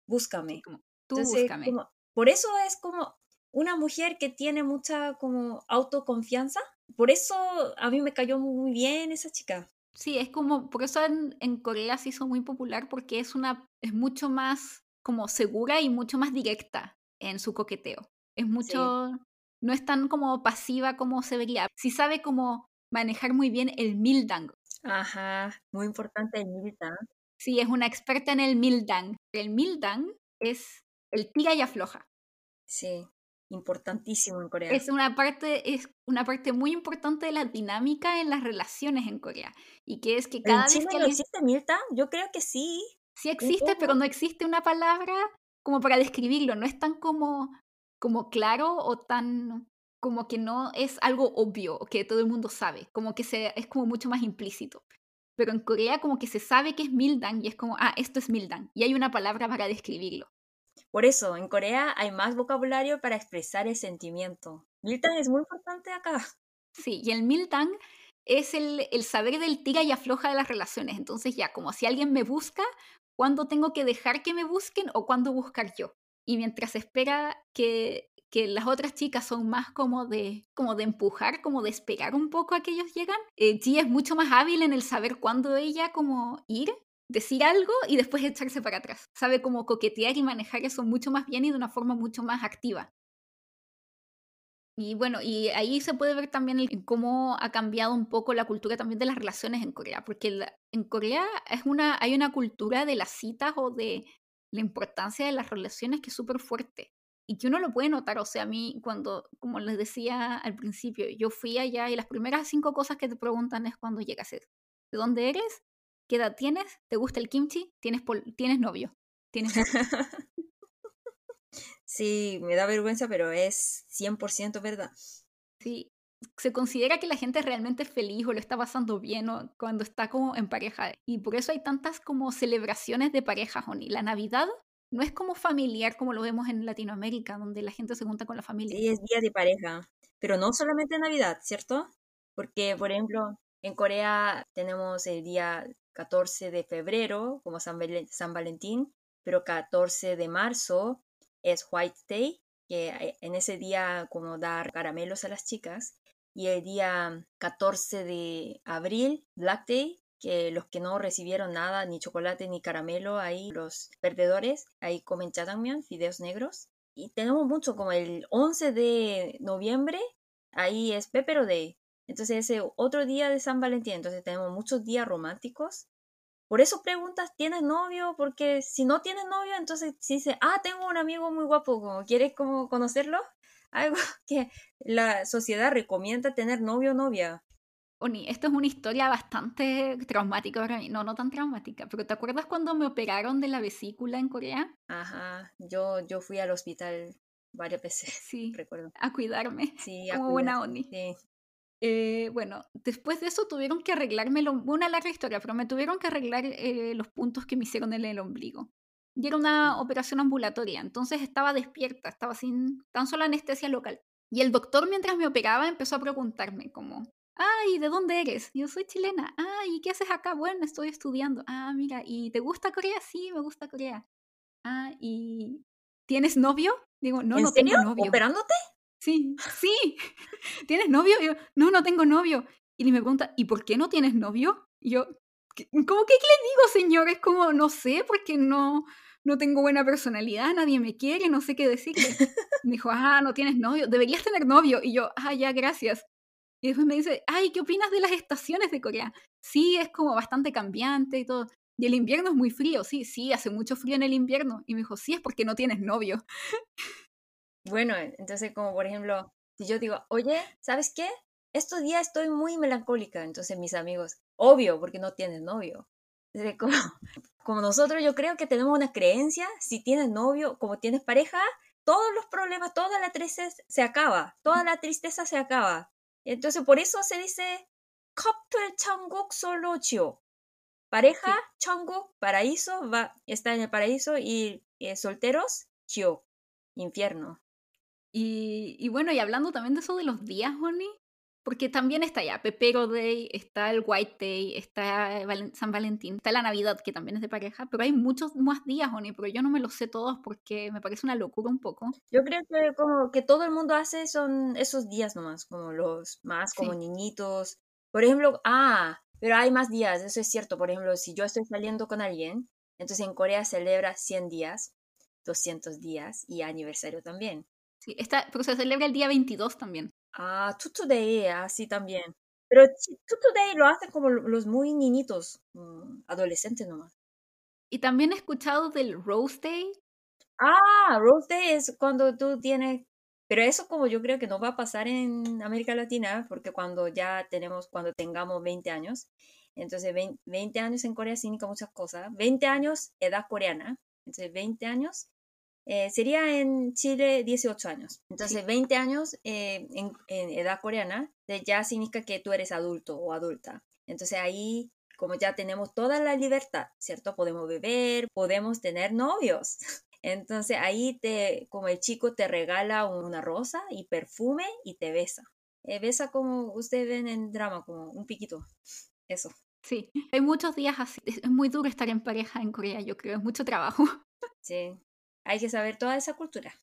búscame. tú búscame. por eso es como una mujer que tiene mucha como autoconfianza. Por eso a mí me cayó muy bien esa chica. Sí, es como, por eso en, Corea se hizo muy popular porque es una, es mucho más como segura y mucho más directa en su coqueteo. Es mucho, no es tan como pasiva como se vería. Sí sabe cómo manejar muy bien el mildang. Ajá, muy importante el mildang. Sí, es una experta en el mildang. El mildang es el tira y afloja. Sí importantísimo en Corea. Es una parte, es una parte muy importante de la dinámica en las relaciones en Corea. Y que es que cada vez que. no existe Mirta? Yo creo que sí. Sí existe, pero no existe una palabra como para describirlo. No es tan como, como claro o tan como que no es algo obvio que todo el mundo sabe. Como que se, es como mucho más implícito. Pero en Corea como que se sabe que es Mildan y es como, ah, esto es Mildan. Y hay una palabra para describirlo. Por eso, en Corea hay más vocabulario para expresar el sentimiento. Miltang es muy importante acá. Sí, y el Miltang es el, el saber del tira y afloja de las relaciones. Entonces ya, como si alguien me busca, ¿cuándo tengo que dejar que me busquen o cuándo buscar yo? Y mientras espera que, que las otras chicas son más como de, como de empujar, como de esperar un poco a que ellos llegan, eh, G es mucho más hábil en el saber cuándo ella como ir decir algo y después echarse para atrás. Sabe cómo coquetear y manejar eso mucho más bien y de una forma mucho más activa. Y bueno, y ahí se puede ver también cómo ha cambiado un poco la cultura también de las relaciones en Corea, porque en Corea es una, hay una cultura de las citas o de la importancia de las relaciones que es súper fuerte y que uno lo puede notar. O sea, a mí cuando, como les decía al principio, yo fui allá y las primeras cinco cosas que te preguntan es cuando llegas. ¿De dónde eres? ¿Qué edad tienes? ¿Te gusta el kimchi? ¿Tienes, ¿tienes novio? ¿Tienes Sí, me da vergüenza, pero es 100% verdad. Sí, se considera que la gente realmente es feliz o lo está pasando bien cuando está como en pareja. Y por eso hay tantas como celebraciones de pareja, Joni. La Navidad no es como familiar como lo vemos en Latinoamérica, donde la gente se junta con la familia. Sí, es día de pareja. Pero no solamente Navidad, ¿cierto? Porque, por ejemplo, en Corea tenemos el día 14 de febrero como San, San Valentín, pero 14 de marzo es White Day, que eh, en ese día como dar caramelos a las chicas, y el día 14 de abril, Black Day, que los que no recibieron nada, ni chocolate ni caramelo, ahí los perdedores, ahí comen jjajangmyeon, fideos negros. Y tenemos mucho, como el 11 de noviembre, ahí es Pepero Day. Entonces ese otro día de San Valentín, entonces tenemos muchos días románticos por eso preguntas, ¿tienes novio? Porque si no tienes novio, entonces si dice, ah, tengo un amigo muy guapo, como ¿quieres como conocerlo? Algo que la sociedad recomienda tener novio o novia. Oni, esto es una historia bastante traumática para mí. No, no tan traumática, pero ¿te acuerdas cuando me operaron de la vesícula en Corea? Ajá, yo, yo fui al hospital varias veces. Sí, recuerdo. A cuidarme. Sí, a como buena Oni. Sí. Eh, bueno, después de eso tuvieron que arreglarme, una larga historia, pero me tuvieron que arreglar eh, los puntos que me hicieron en el ombligo. Y era una operación ambulatoria, entonces estaba despierta, estaba sin tan solo anestesia local. Y el doctor mientras me operaba empezó a preguntarme como, ay, ¿de dónde eres? Yo soy chilena. Ay, ¿qué haces acá? Bueno, estoy estudiando. Ah, mira, ¿y te gusta Corea? Sí, me gusta Corea. Ah, ¿y tienes novio? Digo, no, no tengo novio. ¿Operándote? Sí, sí. ¿Tienes novio? yo, no, no tengo novio. Y me pregunta, ¿y por qué no tienes novio? Y yo, ¿cómo que le digo, señor? Es como, no sé, porque no, no tengo buena personalidad, nadie me quiere, no sé qué decirle. Me dijo, ah, no tienes novio, deberías tener novio. Y yo, ah, ya, gracias. Y después me dice, ay, ¿qué opinas de las estaciones de Corea? Sí, es como bastante cambiante y todo. Y el invierno es muy frío, sí, sí, hace mucho frío en el invierno. Y me dijo, sí, es porque no tienes novio. Bueno, entonces como por ejemplo, si yo digo, oye, ¿sabes qué? Estos días estoy muy melancólica, entonces mis amigos, obvio, porque no tienes novio. Como, como nosotros yo creo que tenemos una creencia, si tienes novio, como tienes pareja, todos los problemas, toda la tristeza se acaba, toda la tristeza se acaba. Entonces por eso se dice couple changuk solo chio. Pareja, sí. paraíso, va, está en el paraíso y eh, solteros, chio, infierno. Y, bueno, y hablando también de eso de los días, Honey, porque también está ya Pepero Day, está el White Day, está San Valentín, está la Navidad, que también es de pareja, pero hay muchos más días, Honey, pero yo no me los sé todos porque me parece una locura un poco. Yo creo que como que todo el mundo hace son esos días nomás, como los más como niñitos. Por ejemplo, ah, pero hay más días, eso es cierto. Por ejemplo, si yo estoy saliendo con alguien, entonces en Corea celebra 100 días, 200 días y aniversario también. Sí, está, pero se celebra el día 22 también. Ah, Tutu Day, así también. Pero Tutu Day lo hacen como los muy niñitos, mm, adolescentes nomás. Y también he escuchado del Rose Day. Ah, Rose Day es cuando tú tienes... Pero eso como yo creo que no va a pasar en América Latina, porque cuando ya tenemos, cuando tengamos 20 años, entonces 20, años en Corea significa muchas cosas. 20 años, edad coreana. Entonces 20 años eh, sería en Chile 18 años. Entonces, 20 años eh, en, edad coreana ya significa que tú eres adulto o adulta. Entonces ahí, como ya tenemos toda la libertad, ¿cierto? Podemos beber, podemos tener novios. Entonces ahí te, como el chico te regala una rosa y perfume y te besa. Eh, besa como ustedes ven en drama, como un piquito. Eso. Sí, hay muchos días así. Es muy duro estar en pareja en Corea, yo creo, es mucho trabajo. Sí, hay que saber toda esa cultura.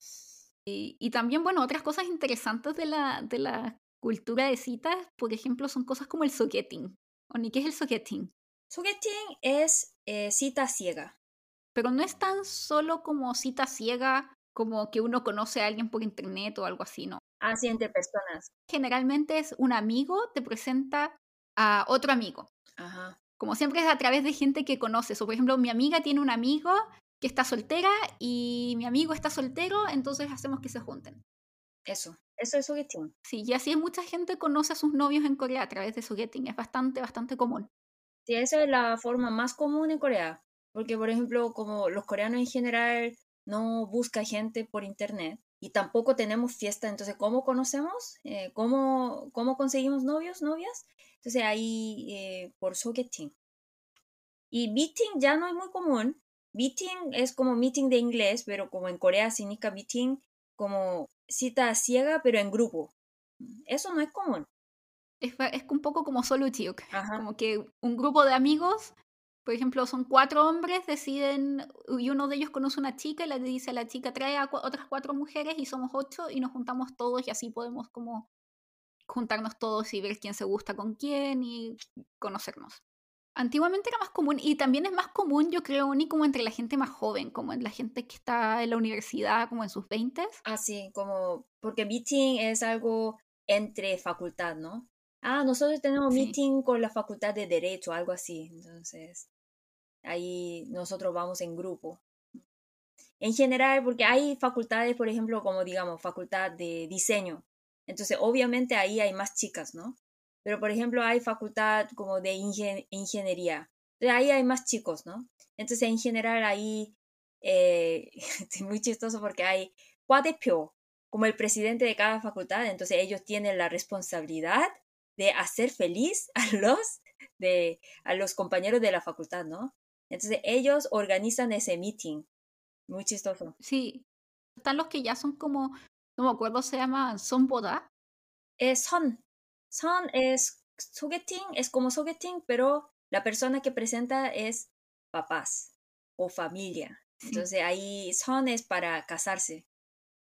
Y, también, bueno, otras cosas interesantes de la, de la cultura de citas, por ejemplo, son cosas como el soqueting. ¿O ni qué es el soqueting? Soqueting es eh, cita ciega. Pero no es tan solo como cita ciega, como que uno conoce a alguien por internet o algo así, ¿no? Así entre personas. Generalmente es un amigo te presenta a otro amigo. Ajá. Como siempre es a través de gente que conoces. O por ejemplo, mi amiga tiene un amigo que está soltera y mi amigo está soltero, entonces hacemos que se junten. Eso, eso es sogeting. Sí, y así mucha gente conoce a sus novios en Corea a través de sogeting. Es bastante, bastante común. Sí, esa es la forma más común en Corea. Porque, por ejemplo, como los coreanos en general no buscan gente por internet y tampoco tenemos fiesta, entonces, ¿cómo conocemos? Eh, ¿cómo, ¿Cómo conseguimos novios, novias? Entonces, ahí eh, por sogeting. Y meeting ya no es muy común. Meeting es como meeting de inglés, pero como en Corea significa meeting como cita ciega, pero en grupo. Eso no es común. Es, es un poco como solo chiuk. Como que un grupo de amigos, por ejemplo, son cuatro hombres, deciden, y uno de ellos conoce a una chica y le dice a la chica, trae a otras cuatro mujeres y somos ocho y nos juntamos todos y así podemos como juntarnos todos y ver quién se gusta con quién y conocernos. Antiguamente era más común y también es más común, yo creo, ni como entre la gente más joven, como en la gente que está en la universidad, como en sus 20. Ah, sí, como porque meeting es algo entre facultad, ¿no? Ah, nosotros tenemos meeting con la facultad de derecho, algo así. Entonces, ahí nosotros vamos en grupo. En general, porque hay facultades, por ejemplo, como digamos, facultad de diseño. Entonces, obviamente ahí hay más chicas, ¿no? Pero por ejemplo hay facultad como de ingeniería, ahí hay más chicos, ¿no? Entonces en general ahí eh, es muy chistoso porque hay cuadepio como el presidente de cada facultad, entonces ellos tienen la responsabilidad de hacer feliz a los, de, a los compañeros de la facultad, ¿no? Entonces ellos organizan ese meeting. Muy chistoso. Sí. Están los que ya son como, no me acuerdo, se llama Son Boda. Eh, son, son es sogeting, es como sogeting, pero la persona que presenta es papás o familia. Entonces ahí son es para casarse.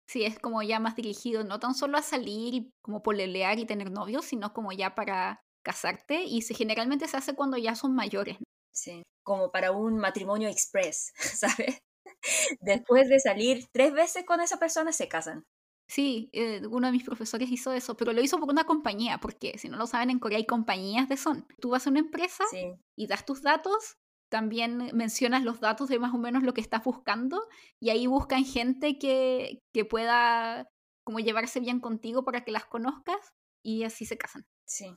Sí, es como ya más dirigido, no tan solo a salir y como polelear y tener novios, sino como ya para casarte y se, generalmente se hace cuando ya son mayores. Sí, como para un matrimonio express, ¿sabes? Después de salir tres veces con esa persona se casan. Sí, eh, uno de mis profesores hizo eso, pero lo hizo por una compañía, porque si no lo saben, en Corea hay compañías de son. Tú vas a una empresa y das tus datos, también mencionas los datos de más o menos lo que estás buscando, y ahí buscan gente que, que pueda como llevarse bien contigo para que las conozcas, y así se casan. Sí.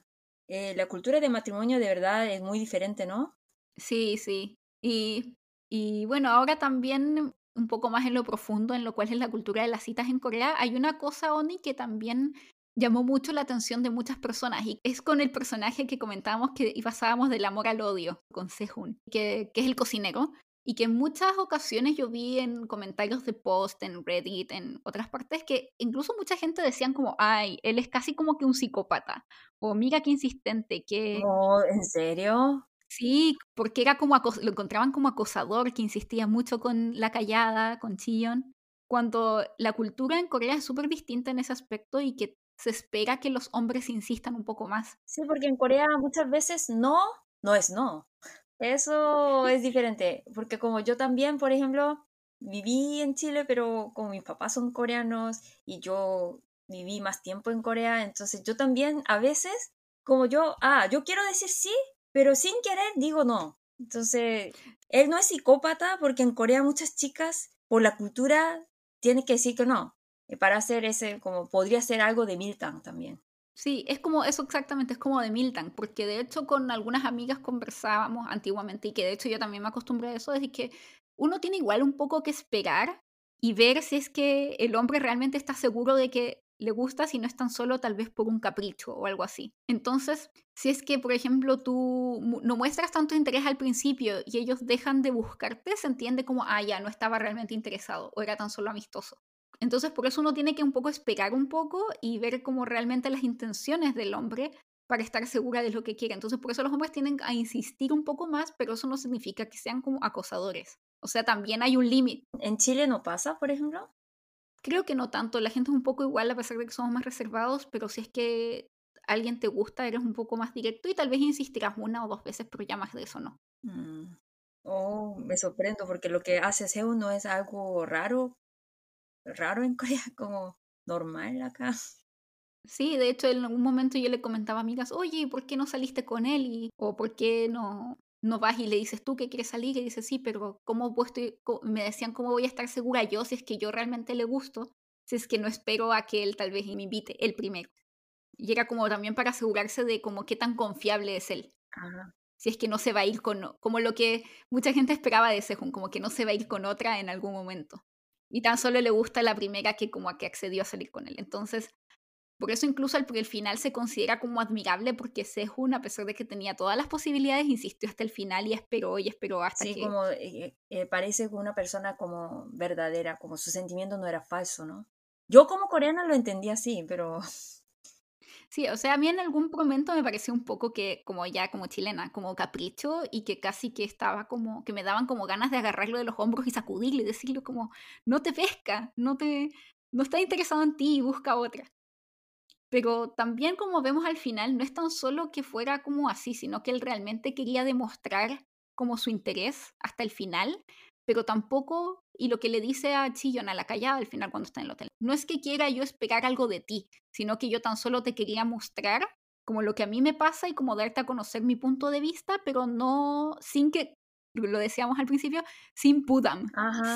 Eh, la cultura de matrimonio de verdad es muy diferente, ¿no? Sí, sí. Y, y bueno, ahora también un poco más en lo profundo, en lo cual es la cultura de las citas en Corea, hay una cosa, Oni, que también llamó mucho la atención de muchas personas y es con el personaje que comentábamos que pasábamos del amor al odio, con Sehun, que, es el cocinero, y que en muchas ocasiones yo vi en comentarios de post, en Reddit, en otras partes, que incluso mucha gente decían como, ay, él es casi como que un psicópata, o mira qué insistente, que... No, ¿en serio? Sí, porque era como lo encontraban como acosador, que insistía mucho con la callada, con Chillon, cuando la cultura en Corea es súper distinta en ese aspecto y que se espera que los hombres insistan un poco más. Sí, porque en Corea muchas veces no, no es no. Eso es diferente, porque como yo también, por ejemplo, viví en Chile, pero como mis papás son coreanos y yo viví más tiempo en Corea, entonces yo también a veces, como yo, ah, yo quiero decir sí, pero sin querer digo no. Entonces, él no es psicópata porque en Corea muchas chicas, por la cultura, tienen que decir que no. Para hacer ese, como podría ser algo de Milton también. Sí, es como eso exactamente, es como de Milton, porque de hecho con algunas amigas conversábamos antiguamente y que de hecho yo también me acostumbré a eso, es que uno tiene igual un poco que esperar y ver si es que el hombre realmente está seguro de que le gusta si no es tan solo tal vez por un capricho o algo así. Entonces, si es que, por ejemplo, tú no muestras tanto interés al principio y ellos dejan de buscarte, se entiende como, ah, ya, no estaba realmente interesado o era tan solo amistoso. Entonces, por eso uno tiene que un poco esperar un poco y ver como realmente las intenciones del hombre para estar segura de lo que quiere. Entonces, por eso los hombres tienen a insistir un poco más, pero eso no significa que sean como acosadores. O sea, también hay un límite. ¿En Chile no pasa, por ejemplo? Creo que no tanto, la gente es un poco igual a pesar de que somos más reservados, pero si es que alguien te gusta, eres un poco más directo y tal vez insistirás una o dos veces, pero ya más de eso no. Mm. Oh, me sorprendo porque lo que hace Seo no es algo raro, raro en Corea, como normal acá. Sí, de hecho en algún momento yo le comentaba a amigas, oye, ¿por qué no saliste con él? Y, o ¿por qué no, no vas y le dices tú que quieres salir? Y dice, sí, pero ¿cómo me decían cómo voy a estar segura yo si es que yo realmente le gusto? Si es que no espero a que él tal vez me invite, el primero. Y era como también para asegurarse de como qué tan confiable es él. Si es que no se va a ir con, como lo que mucha gente esperaba de Sehun, como que no se va a ir con otra en algún momento. Y tan solo le gusta la primera que como a que accedió a salir con él. Entonces, por eso incluso el, el final se considera como admirable porque Sehun, a pesar de que tenía todas las posibilidades, insistió hasta el final y esperó y esperó hasta sí, que... como eh, eh, parece una persona como verdadera, como su sentimiento no era falso, ¿no? Yo como coreana lo entendí así, pero... Sí, o sea, a mí en algún momento me pareció un poco que, como ya como chilena, como capricho y que casi que estaba como, que me daban como ganas de agarrarlo de los hombros y sacudirle y decirle como, no te pesca, no te, no está interesado en ti, busca otra. Pero también como vemos al final, no es tan solo que fuera como así, sino que él realmente quería demostrar como su interés hasta el final, pero tampoco, y lo que le dice a Chillon a la callada al final cuando está en el hotel, no es que quiera yo esperar algo de ti, sino que yo tan solo te quería mostrar como lo que a mí me pasa y como darte a conocer mi punto de vista, pero no sin que, lo decíamos al principio, sin pudam,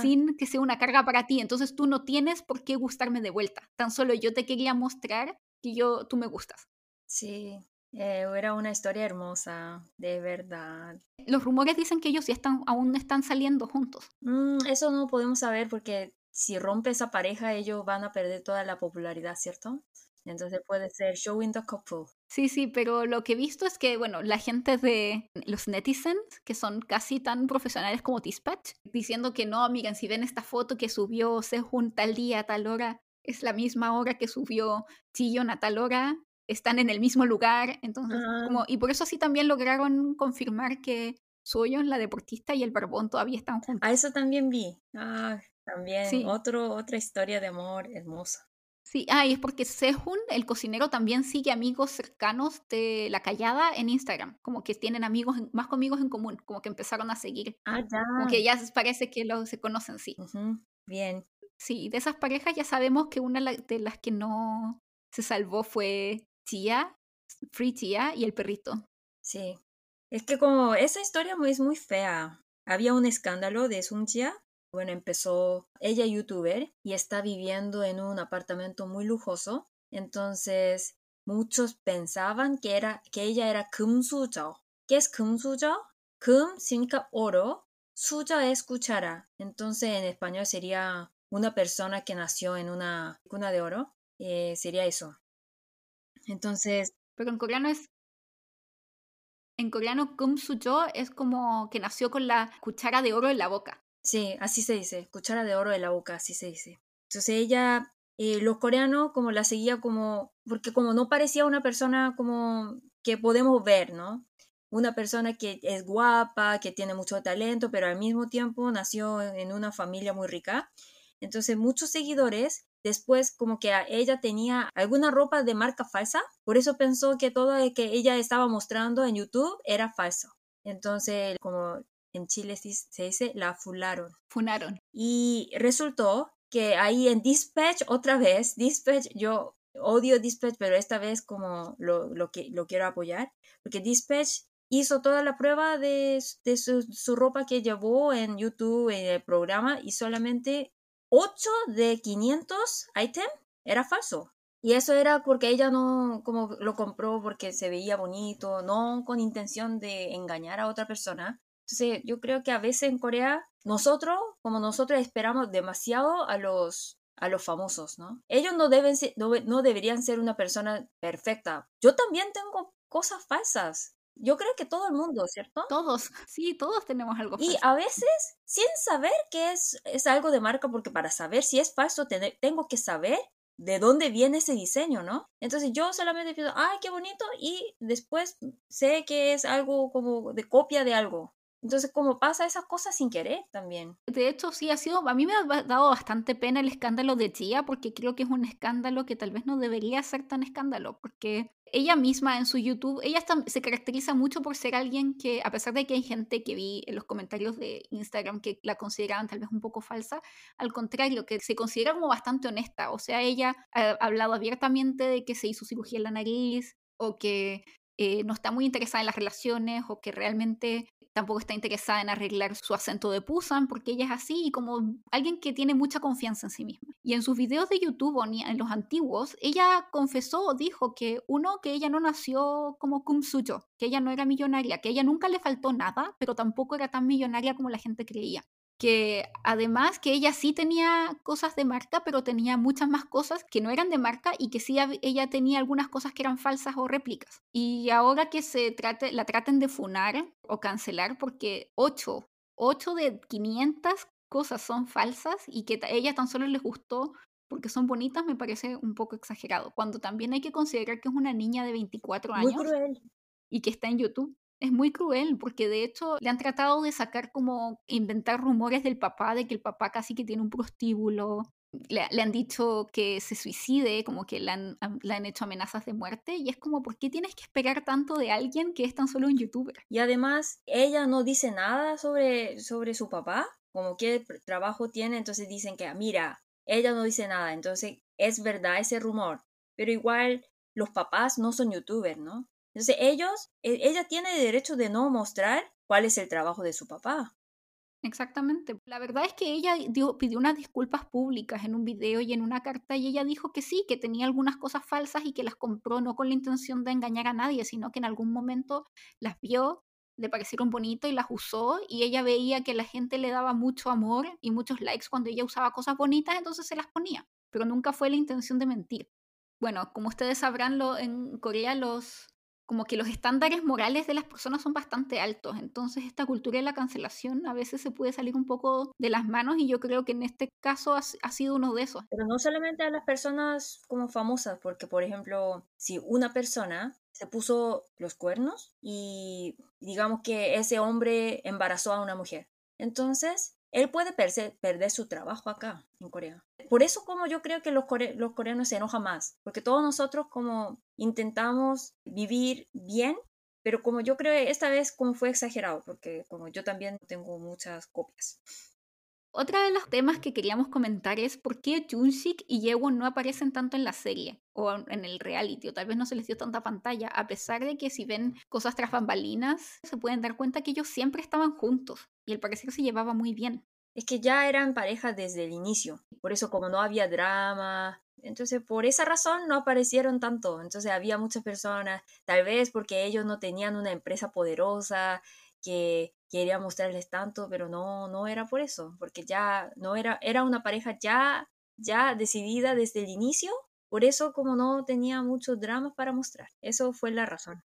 sin que sea una carga para ti. Entonces tú no tienes por qué gustarme de vuelta. Tan solo yo te quería mostrar que yo, tú me gustas. Sí, eh, era una historia hermosa, de verdad. Los rumores dicen que ellos ya están, aún están saliendo juntos. Mm, eso no podemos saber porque si rompe esa pareja, ellos van a perder toda la popularidad, ¿cierto? Entonces puede ser showing the couple. Sí, sí, pero lo que he visto es que, bueno, la gente de los netizens, que son casi tan profesionales como Dispatch, diciendo que no, miren, si ven esta foto que subió Sehun tal día, tal hora, es la misma hora que subió Chillon a tal hora, están en el mismo lugar, entonces, como, ah. y por eso así también lograron confirmar que Soyon, la deportista, y el barbón todavía están juntos. A eso también vi. Ah, también otro, otra historia de amor hermosa. Sí, ah, y es porque Sehun, el cocinero, también sigue amigos cercanos de La Callada en Instagram, como que tienen amigos, más amigos en común, como que empezaron a seguir. Ah, ya. Como que ya parece que los, se conocen, sí. Bien. Sí, de esas parejas ya sabemos que una de las que no se salvó fue tia, Free Tía y el perrito. Sí. Es que como esa historia es muy fea. Había un escándalo de Sun Tia. Bueno, empezó ella youtuber y está viviendo en un apartamento muy lujoso. Entonces, muchos pensaban que, era, que ella era Kim Sujao. ¿Qué es Kim Sujao? Kim significa oro, suya es cuchara. Entonces, en español sería una persona que nació en una cuna de oro. Eh, sería eso. Entonces. Pero en coreano es. En coreano, Kum Sujo es como que nació con la cuchara de oro en la boca. Sí, así se dice. Cuchara de oro en la boca, así se dice. Entonces ella, eh, los coreanos como la seguía como, porque como no parecía una persona como que podemos ver, ¿no? Una persona que es guapa, que tiene mucho talento, pero al mismo tiempo nació en una familia muy rica. Entonces muchos seguidores después como que ella tenía alguna ropa de marca falsa, por eso pensó que todo lo que ella estaba mostrando en YouTube era falso. Entonces, como en Chile se dice, la fularon. Funaron. Y resultó que ahí en Dispatch, otra vez, Dispatch, yo odio Dispatch, pero esta vez como lo, lo que, lo quiero apoyar, porque Dispatch hizo toda la prueba de, de su, su, ropa que llevó en YouTube, en el programa, y solamente 8 de 500 ítems era falso. Y eso era porque ella no como lo compró porque se veía bonito, no con intención de engañar a otra persona. Entonces yo creo que a veces en Corea nosotros, como nosotros esperamos demasiado a los a los famosos, ¿no? Ellos no deben no deberían ser una persona perfecta. Yo también tengo cosas falsas. Yo creo que todo el mundo, ¿cierto? Todos, sí, todos tenemos algo falso. Y a veces, sin saber que es, es algo de marca, porque para saber si es falso, tengo que saber de dónde viene ese diseño, ¿no? Entonces yo solamente pienso, ay, qué bonito, y después sé que es algo como de copia de algo. Entonces, como pasa esas cosas sin querer también. De hecho, sí ha sido, a mí me ha dado bastante pena el escándalo de Chia, porque creo que es un escándalo que tal vez no debería ser tan escándalo, porque ella misma en su YouTube, ella se caracteriza mucho por ser alguien que, a pesar de que hay gente que vi en los comentarios de Instagram que la consideraban tal vez un poco falsa, al contrario, que se considera como bastante honesta. O sea, ella ha hablado abiertamente de que se hizo cirugía en la nariz o que eh, no está muy interesada en las relaciones o que realmente tampoco está interesada en arreglar su acento de Pusan porque ella es así y como alguien que tiene mucha confianza en sí misma. Y en sus videos de YouTube o en los antiguos, ella confesó dijo que uno, que ella no nació como Kum Suyo, que ella no era millonaria, que ella nunca le faltó nada, pero tampoco era tan millonaria como la gente creía que además que ella sí tenía cosas de marca, pero tenía muchas más cosas que no eran de marca y que sí ella tenía algunas cosas que eran falsas o réplicas. Y ahora que se trate, la traten de funar o cancelar porque 8, 8 de 500 cosas son falsas y que a ella tan solo les gustó porque son bonitas me parece un poco exagerado, cuando también hay que considerar que es una niña de 24 años y que está en YouTube es muy cruel porque de hecho le han tratado de sacar como inventar rumores del papá, de que el papá casi que tiene un prostíbulo. Le, han dicho que se suicide, como que le han, le han, hecho amenazas de muerte, y es como, ¿por qué tienes que esperar tanto de alguien que es tan solo un youtuber? Y además, ella no dice nada sobre, sobre su papá, como qué trabajo tiene, entonces dicen que, mira, ella no dice nada, entonces es verdad ese rumor, pero igual los papás no son youtubers, ¿no? Entonces ellos, e, ella tiene derecho de no mostrar cuál es el trabajo de su papá. Exactamente. La verdad es que ella pidió unas disculpas públicas en un video y en una carta y ella dijo que sí, que tenía algunas cosas falsas y que las compró no con la intención de engañar a nadie, sino que en algún momento las vio, le parecieron bonitas y las usó y ella veía que la gente le daba mucho amor y muchos likes cuando ella usaba cosas bonitas, entonces se las ponía, pero nunca fue la intención de mentir. Bueno, como ustedes sabrán, lo, en Corea los como que los estándares morales de las personas son bastante altos. Entonces esta cultura de la cancelación a veces se puede salir un poco de las manos y yo creo que en este caso ha, sido uno de esos. Pero no solamente a las personas como famosas, porque por ejemplo, si una persona se puso los cuernos y digamos que ese hombre embarazó a una mujer. Entonces, él puede perder su trabajo acá en Corea. Por eso como yo creo que los, los coreanos se enojan más, porque todos nosotros como intentamos vivir bien, pero como yo creo esta vez como fue exagerado, porque como yo también tengo muchas copias. Otra de los temas que queríamos comentar es por qué Junsik y Yewon no aparecen tanto en la serie o en el reality, o tal vez no se les dio tanta pantalla, a pesar de que si ven cosas tras bambalinas, se pueden dar cuenta que ellos siempre estaban juntos y el parecer se llevaba muy bien. Es que ya eran pareja desde el inicio, por eso como no había drama, entonces por esa razón no aparecieron tanto, entonces había muchas personas, tal vez porque ellos no tenían una empresa poderosa que quería mostrarles tanto, pero no, no era por eso, porque ya no era, era una pareja ya, ya decidida desde el inicio, por eso como no tenía muchos dramas para mostrar, eso fue la razón.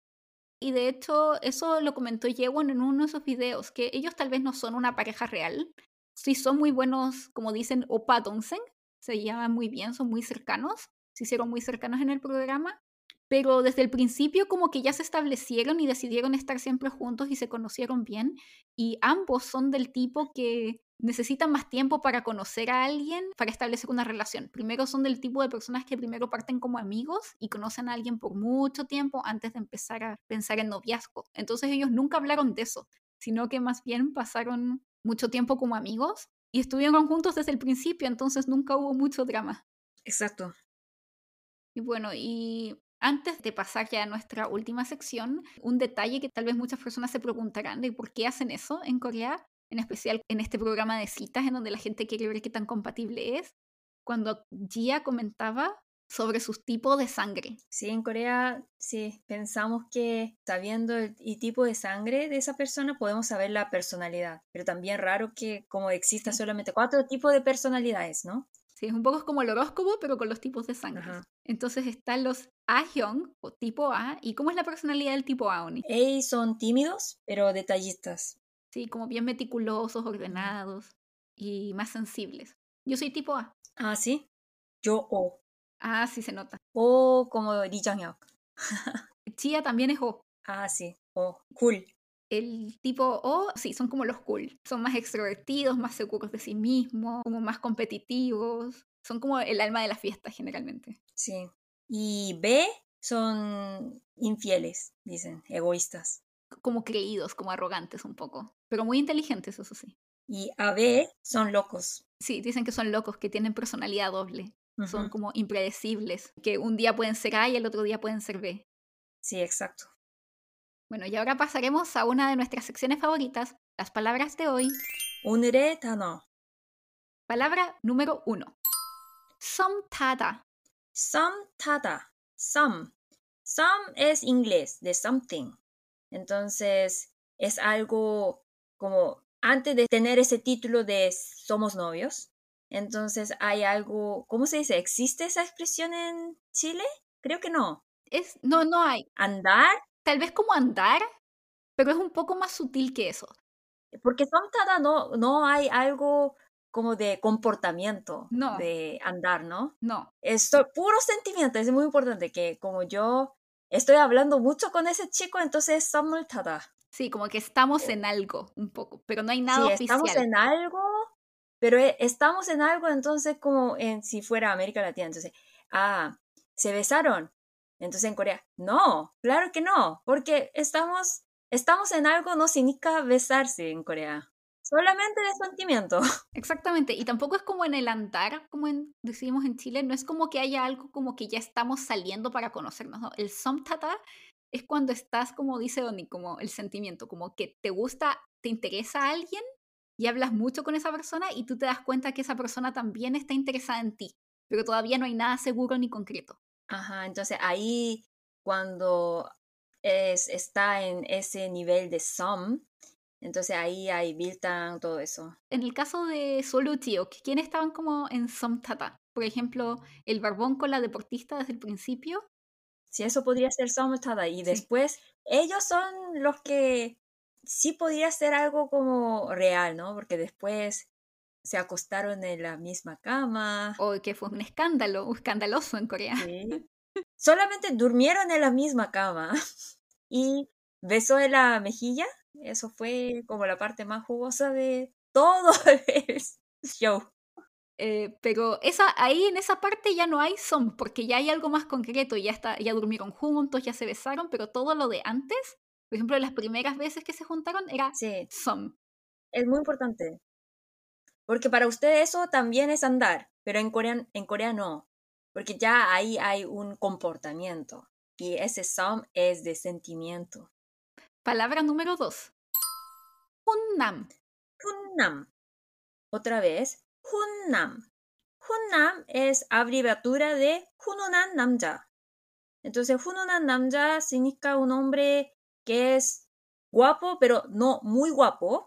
Y de hecho, eso lo comentó Yewon en uno de esos videos, que ellos tal vez no son una pareja real, sí son muy buenos, como dicen, opa donsen, se llevan muy bien, son muy cercanos, se hicieron muy cercanos en el programa, pero desde el principio como que ya se establecieron y decidieron estar siempre juntos y se conocieron bien y ambos son del tipo que necesitan más tiempo para conocer a alguien, para establecer una relación. Primero son del tipo de personas que primero parten como amigos y conocen a alguien por mucho tiempo antes de empezar a pensar en noviazgo. Entonces ellos nunca hablaron de eso, sino que más bien pasaron mucho tiempo como amigos y estuvieron juntos desde el principio, entonces nunca hubo mucho drama. Exacto. Y bueno, y antes de pasar ya a nuestra última sección, un detalle que tal vez muchas personas se preguntarán de por qué hacen eso en Corea, en especial en este programa de citas en donde la gente quiere ver qué tan compatible es. Cuando Gia comentaba sobre sus tipos de sangre. Sí, en Corea sí, pensamos que sabiendo el, tipo de sangre de esa persona podemos saber la personalidad, pero también raro que como exista solamente cuatro tipos de personalidades, ¿no? Sí, es un poco como el horóscopo, pero con los tipos de sangre. Entonces están los Ahyung o tipo A. ¿Y cómo es la personalidad del tipo A, Oni? Ellos son tímidos, pero detallistas. Sí, como bien meticulosos, ordenados y más sensibles. Yo soy tipo A. Ah, sí. Yo O. Ah, sí se nota. O como Lee jang Chia también es O. Ah, sí. O. Cool. El tipo O, sí, son como los cool. Son más extrovertidos, más seguros de sí mismos, como más competitivos. Son como el alma de la fiesta generalmente. Sí. Y B son infieles, dicen, egoístas. Como creídos, como arrogantes un poco, pero muy inteligentes, eso sí. Y AB son locos. Sí, dicen que son locos, que tienen personalidad doble. Son como impredecibles, que un día pueden ser A y el otro día pueden ser B. Sí, exacto. Bueno, y ahora pasaremos a una de nuestras secciones favoritas, las palabras de hoy. Uneretano. Palabra número uno. Somtada. Somtada. Some. Some es inglés, de something. Entonces, es algo como antes de tener ese título de somos novios. Entonces, hay algo, ¿cómo se dice? ¿Existe esa expresión en Chile? Creo que no. Es, no, no hay. ¿Andar? Tal vez como andar, pero es un poco más sutil que eso. Porque some tada no, no hay algo como de comportamiento, No. de andar, ¿no? No, Esto, puro sentimiento, es muy importante que como yo estoy hablando mucho con ese chico, entonces somos tada. Sí, como que estamos en algo un poco, pero no hay nada Sí, oficial. estamos en algo, pero e- estamos en algo, entonces como en si fuera América Latina, entonces, ah, se besaron. Entonces en Corea, no, claro que no, porque estamos, estamos en algo no significa besarse en Corea, solamente de sentimiento. Exactamente, y tampoco es como en el andar, como en, decimos en Chile, no es como que haya algo como que ya estamos saliendo para conocernos, ¿no? El somtata es cuando estás, como dice Donny, como el sentimiento, como que te gusta, te interesa a alguien y hablas mucho con esa persona y tú te das cuenta que esa persona también está interesada en ti, pero todavía no hay nada seguro ni concreto. Ajá, entonces ahí cuando es, está en ese nivel de some, entonces ahí hay Biltang, todo eso. En el caso de Solo Tío, ¿quiénes estaban como en somtata? Por ejemplo, el barbón con la deportista desde el principio. Si eso podría ser some tada y Sí. después ellos son los que sí podría ser algo como real, ¿no? Porque después se acostaron en la misma cama. o que fue un escándalo, un escandaloso en Corea. Sí. Solamente durmieron en la misma cama y besó en la mejilla. Eso fue como la parte más jugosa de todo el show. Eh, pero esa, ahí en esa parte ya no hay son, porque ya hay algo más concreto, ya, está, ya durmieron juntos, ya se besaron, pero todo lo de antes, por ejemplo, las primeras veces que se juntaron era Sí, son. es muy importante. Porque para usted eso también es andar, pero en Corea, en Corea no. Porque ya ahí hay un comportamiento. Y ese some es de sentimiento. Palabra número dos. Hunnam. Hunnam. Otra vez, Hunnam. Hunnam es abreviatura de Hununan Namja. Entonces, Hununan Namja significa un hombre que es guapo, pero no muy guapo,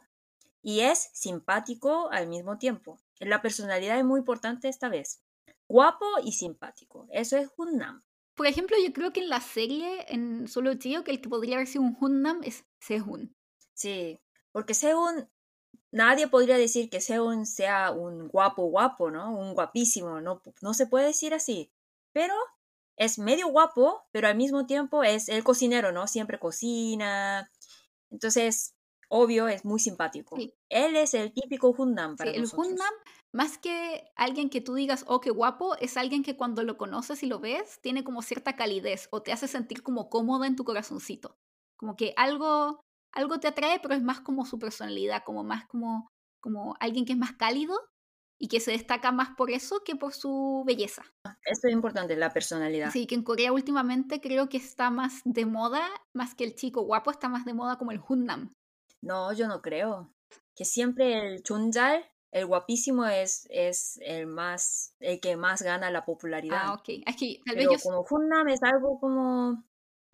y es simpático al mismo tiempo. La personalidad es muy importante esta vez. Guapo y simpático. Eso es Hunnam. Por ejemplo, yo creo que en la serie, en Solo Tío, que el que podría haber sido un Hunnam es Sehun. Sí, porque Sehun nadie podría decir que Seun sea un guapo guapo, ¿no? Un guapísimo, no, no se puede decir así. Pero es medio guapo, pero al mismo tiempo es el cocinero, ¿no? Siempre cocina. Entonces, obvio, es muy simpático. Sí. Él es el típico Hunnam Sí, para el nosotros. Hunnam, más que alguien que tú digas, oh, qué guapo, es alguien que cuando lo conoces y lo ves, tiene como cierta calidez o te hace sentir como cómoda en tu corazoncito. Como que algo, algo te atrae, pero es más como su personalidad, como más como, como alguien que es más cálido y que se destaca más por eso que por su belleza. Esto es importante, la personalidad. Así que en Corea últimamente creo que está más de moda, más que el chico guapo, está más de moda como el Hunnam. No, yo no creo. Que siempre el chunjal, el guapísimo, es, es el más, el que más gana la popularidad. Ah, ok. Es que tal vez Pero yo... como Hunnam es algo como,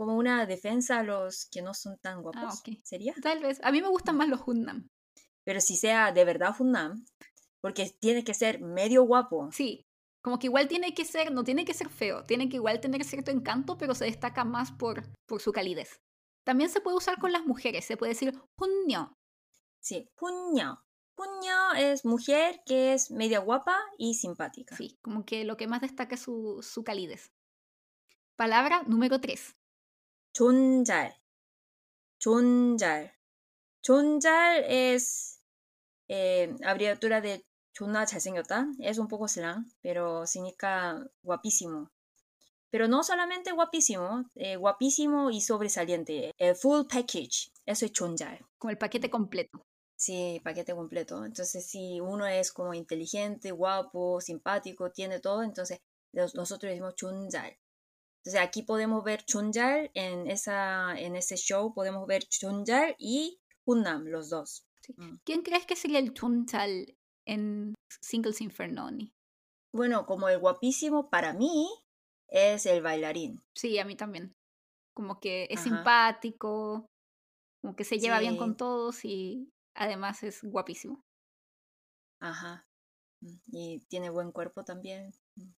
como una defensa a los que no son tan guapos. Ah, ok. ¿Sería? Tal vez. A mí me gustan más los Hunnam. Pero si sea de verdad Hunnam, porque tiene que ser medio guapo. Sí, como que igual tiene que ser, no tiene que ser feo, tiene que igual tener cierto encanto, pero se destaca más por, por su calidez. También se puede usar con las mujeres, se puede decir hunño. Sí, Hunño. Hunño es mujer que es media guapa y simpática. Sí, como que lo que más destaca es su, su calidez. Palabra número 3. 존잘. 존잘. 존잘 es eh, abreviatura de 존나 잘생겼다. Es un poco slang, pero significa guapísimo. pero no solamente guapísimo, eh, guapísimo y sobresaliente. El full package, eso es chonjal. Como el paquete completo. Sí, paquete completo. Entonces, si uno es como inteligente, guapo, simpático, tiene todo, entonces nosotros decimos chunjal. Entonces, aquí podemos ver chunjal en, esa, en ese show, podemos ver chunjal y Hunnam, los dos. Mm. ¿Quién crees que sería el chunjal en Singles Infernoni? Bueno, como el guapísimo para mí es el bailarín. Sí, a mí también. Como que es simpático, como que se lleva bien con todos y además es guapísimo. Ajá. Mm, y tiene buen cuerpo también. Mm.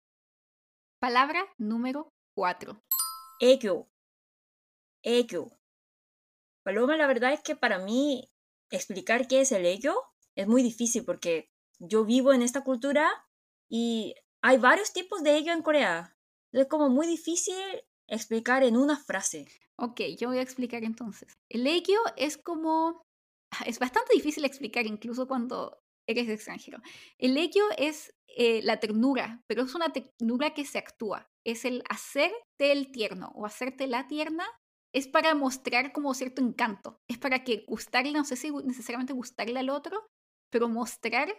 Palabra número cuatro. Egyo. Egyo. Paloma, la verdad es que para mí explicar qué es el ello es muy difícil porque yo vivo en esta cultura y hay varios tipos de ello en Corea. Es como muy difícil explicar en una frase. Ok, yo voy a explicar entonces. El ello es como... Es bastante difícil explicar incluso cuando eres extranjero. El ello es eh, la ternura, pero es una ternura que se actúa. Es el hacerte el tierno o hacerte la tierna es para mostrar como cierto encanto. Es para que gustarle, no sé si necesariamente gustarle al otro, pero mostrar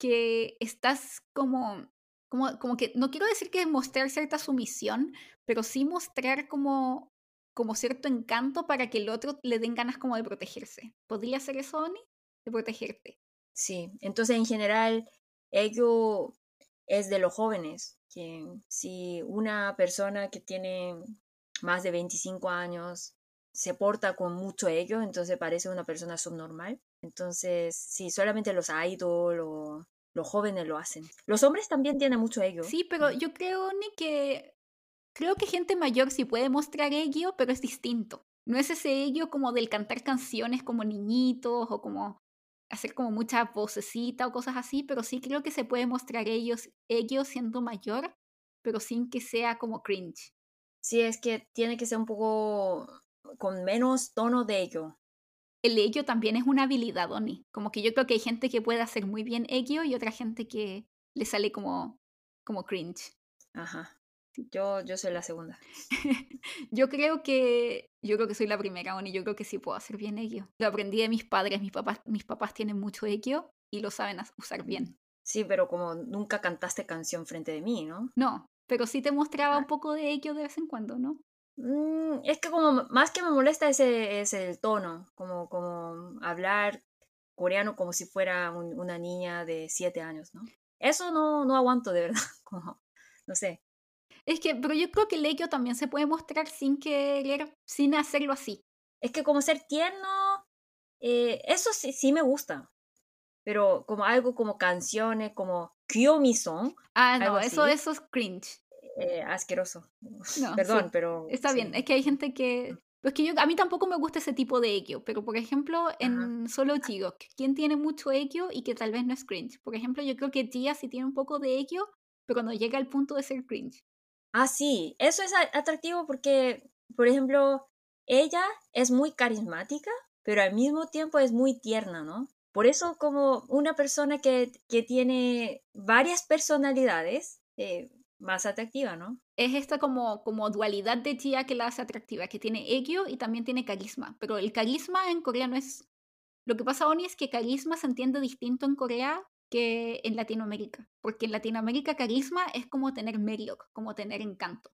que estás como, como, como que, no quiero decir que mostrar cierta sumisión, pero sí mostrar como, como cierto encanto para que el otro le den ganas como de protegerse. ¿Podría ser eso, Oni? De protegerte. Sí, entonces en general, ello es de los jóvenes, que si una persona que tiene más de 25 años, se porta con mucho ello, entonces parece una persona subnormal. Entonces, sí, solamente los idols o los jóvenes lo hacen. Los hombres también tienen mucho ello. Sí, pero yo creo ni que creo que gente mayor sí puede mostrar ello, pero es distinto. No es ese ello como del cantar canciones como niñitos o como hacer como mucha vocecita o cosas así, pero sí creo que se puede mostrar ellos, ellos siendo mayor, pero sin que sea como cringe sí es que tiene que ser un poco con menos tono de ello. El ello también es una habilidad, Oni. Como que yo creo que hay gente que puede hacer muy bien ello y otra gente que le sale como, como cringe. Ajá. Yo, yo soy la segunda. yo creo que yo creo que soy la primera, Oni. Yo creo que sí puedo hacer bien ello. Lo aprendí de mis padres. Mis papás, mis papás tienen mucho ello y lo saben usar bien. Sí, pero como nunca cantaste canción frente de mí, ¿no? No, pero sí te mostraba un poco de ello de vez en cuando, ¿no? Mm, es que como más que me molesta ese es el tono, como, como hablar coreano como si fuera una niña de siete años, ¿no? Eso no, no aguanto de verdad, como, no sé. Es que, pero yo creo que el ello también se puede mostrar sin querer, sin hacerlo así. Es que como ser tierno, eh, eso sí, sí me gusta, pero como algo como canciones, como Kyomi-son. Ah, no, eso, eso es cringe. Eh, asqueroso. Perdón, pero... Está bien, es que hay gente que... Pues que yo, a mí tampoco me gusta ese tipo de equio, pero por ejemplo, en Solo Jigok, ¿quién tiene mucho equio y que tal vez no es cringe? Por ejemplo, yo creo que Gia sí tiene un poco de equio, pero no llega al punto de ser cringe. Ah, sí, eso es atractivo porque, por ejemplo, ella es muy carismática, pero al mismo tiempo es muy tierna, ¿no? Por eso como una persona que, que tiene varias personalidades, eh, más atractiva, ¿no? Es esta como, como dualidad de tía que la hace atractiva, que tiene egyo y también tiene carisma. Pero el carisma en Corea no es... Lo que pasa, Oni, es que carisma se entiende distinto en Corea que en Latinoamérica. Porque en Latinoamérica carisma es como tener meriok, como tener encanto.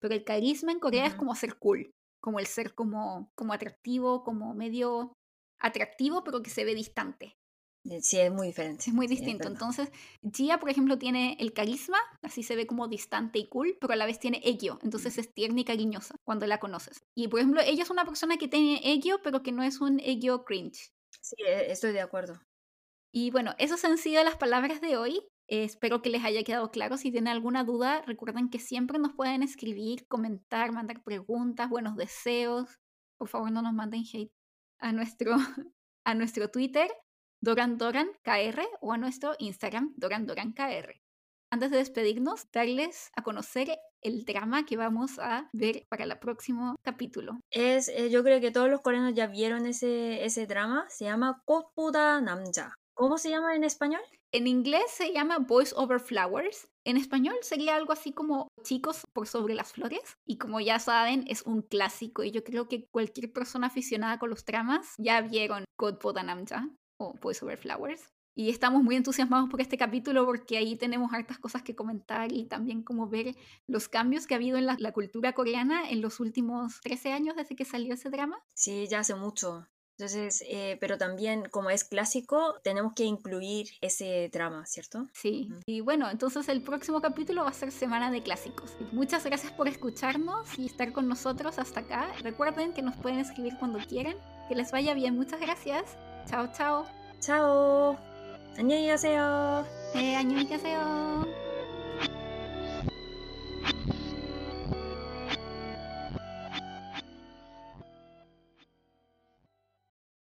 Pero el carisma en Corea es como ser cool, como el ser como, como atractivo, como medio atractivo, pero que se ve distante. Eh, sí, es muy diferente. Es muy distinto. Entonces, Gia, por ejemplo, tiene el carisma, así se ve como distante y cool, pero a la vez tiene ello, entonces es tierna y cariñosa cuando la conoces. Y, por ejemplo, ella es una persona que tiene ello, pero que no es un ello cringe. Sí, e, estoy de acuerdo. Y bueno, esas han sido las palabras de hoy. espero que les haya quedado claro. Si tienen alguna duda, recuerden que siempre nos pueden escribir, comentar, mandar preguntas, buenos deseos. Por favor, no nos manden hate a nuestro, a nuestro Twitter, Doran Doran KR, o a nuestro Instagram, Doran Doran KR. Antes de despedirnos, darles a conocer el drama que vamos a ver para el próximo capítulo. Es, eh, yo creo que todos los coreanos ya vieron ese, ese drama. Se llama Namja. ¿Cómo se llama en español? En inglés se llama Boys Over Flowers. En español sería algo así como Chicos por sobre las flores. Y como ya saben, es un clásico. Y yo creo que cualquier persona aficionada con los tramas ya vieron God Namja o Boys Over Flowers. Y estamos muy entusiasmados por este capítulo porque ahí tenemos hartas cosas que comentar y también como ver los cambios que ha habido en la, la cultura coreana en los últimos 13 años desde que salió ese drama. Sí, ya hace mucho. Entonces, eh, pero también como es clásico, tenemos que incluir ese drama, ¿cierto? Sí. Y bueno, entonces el próximo capítulo va a ser Semana de Clásicos. Muchas gracias por escucharnos y estar con nosotros hasta acá. Recuerden que nos pueden escribir cuando quieran. Que les vaya bien. Muchas gracias. Chao, chao. Chao. 안녕히 가세요. 네, 안녕히 가세요.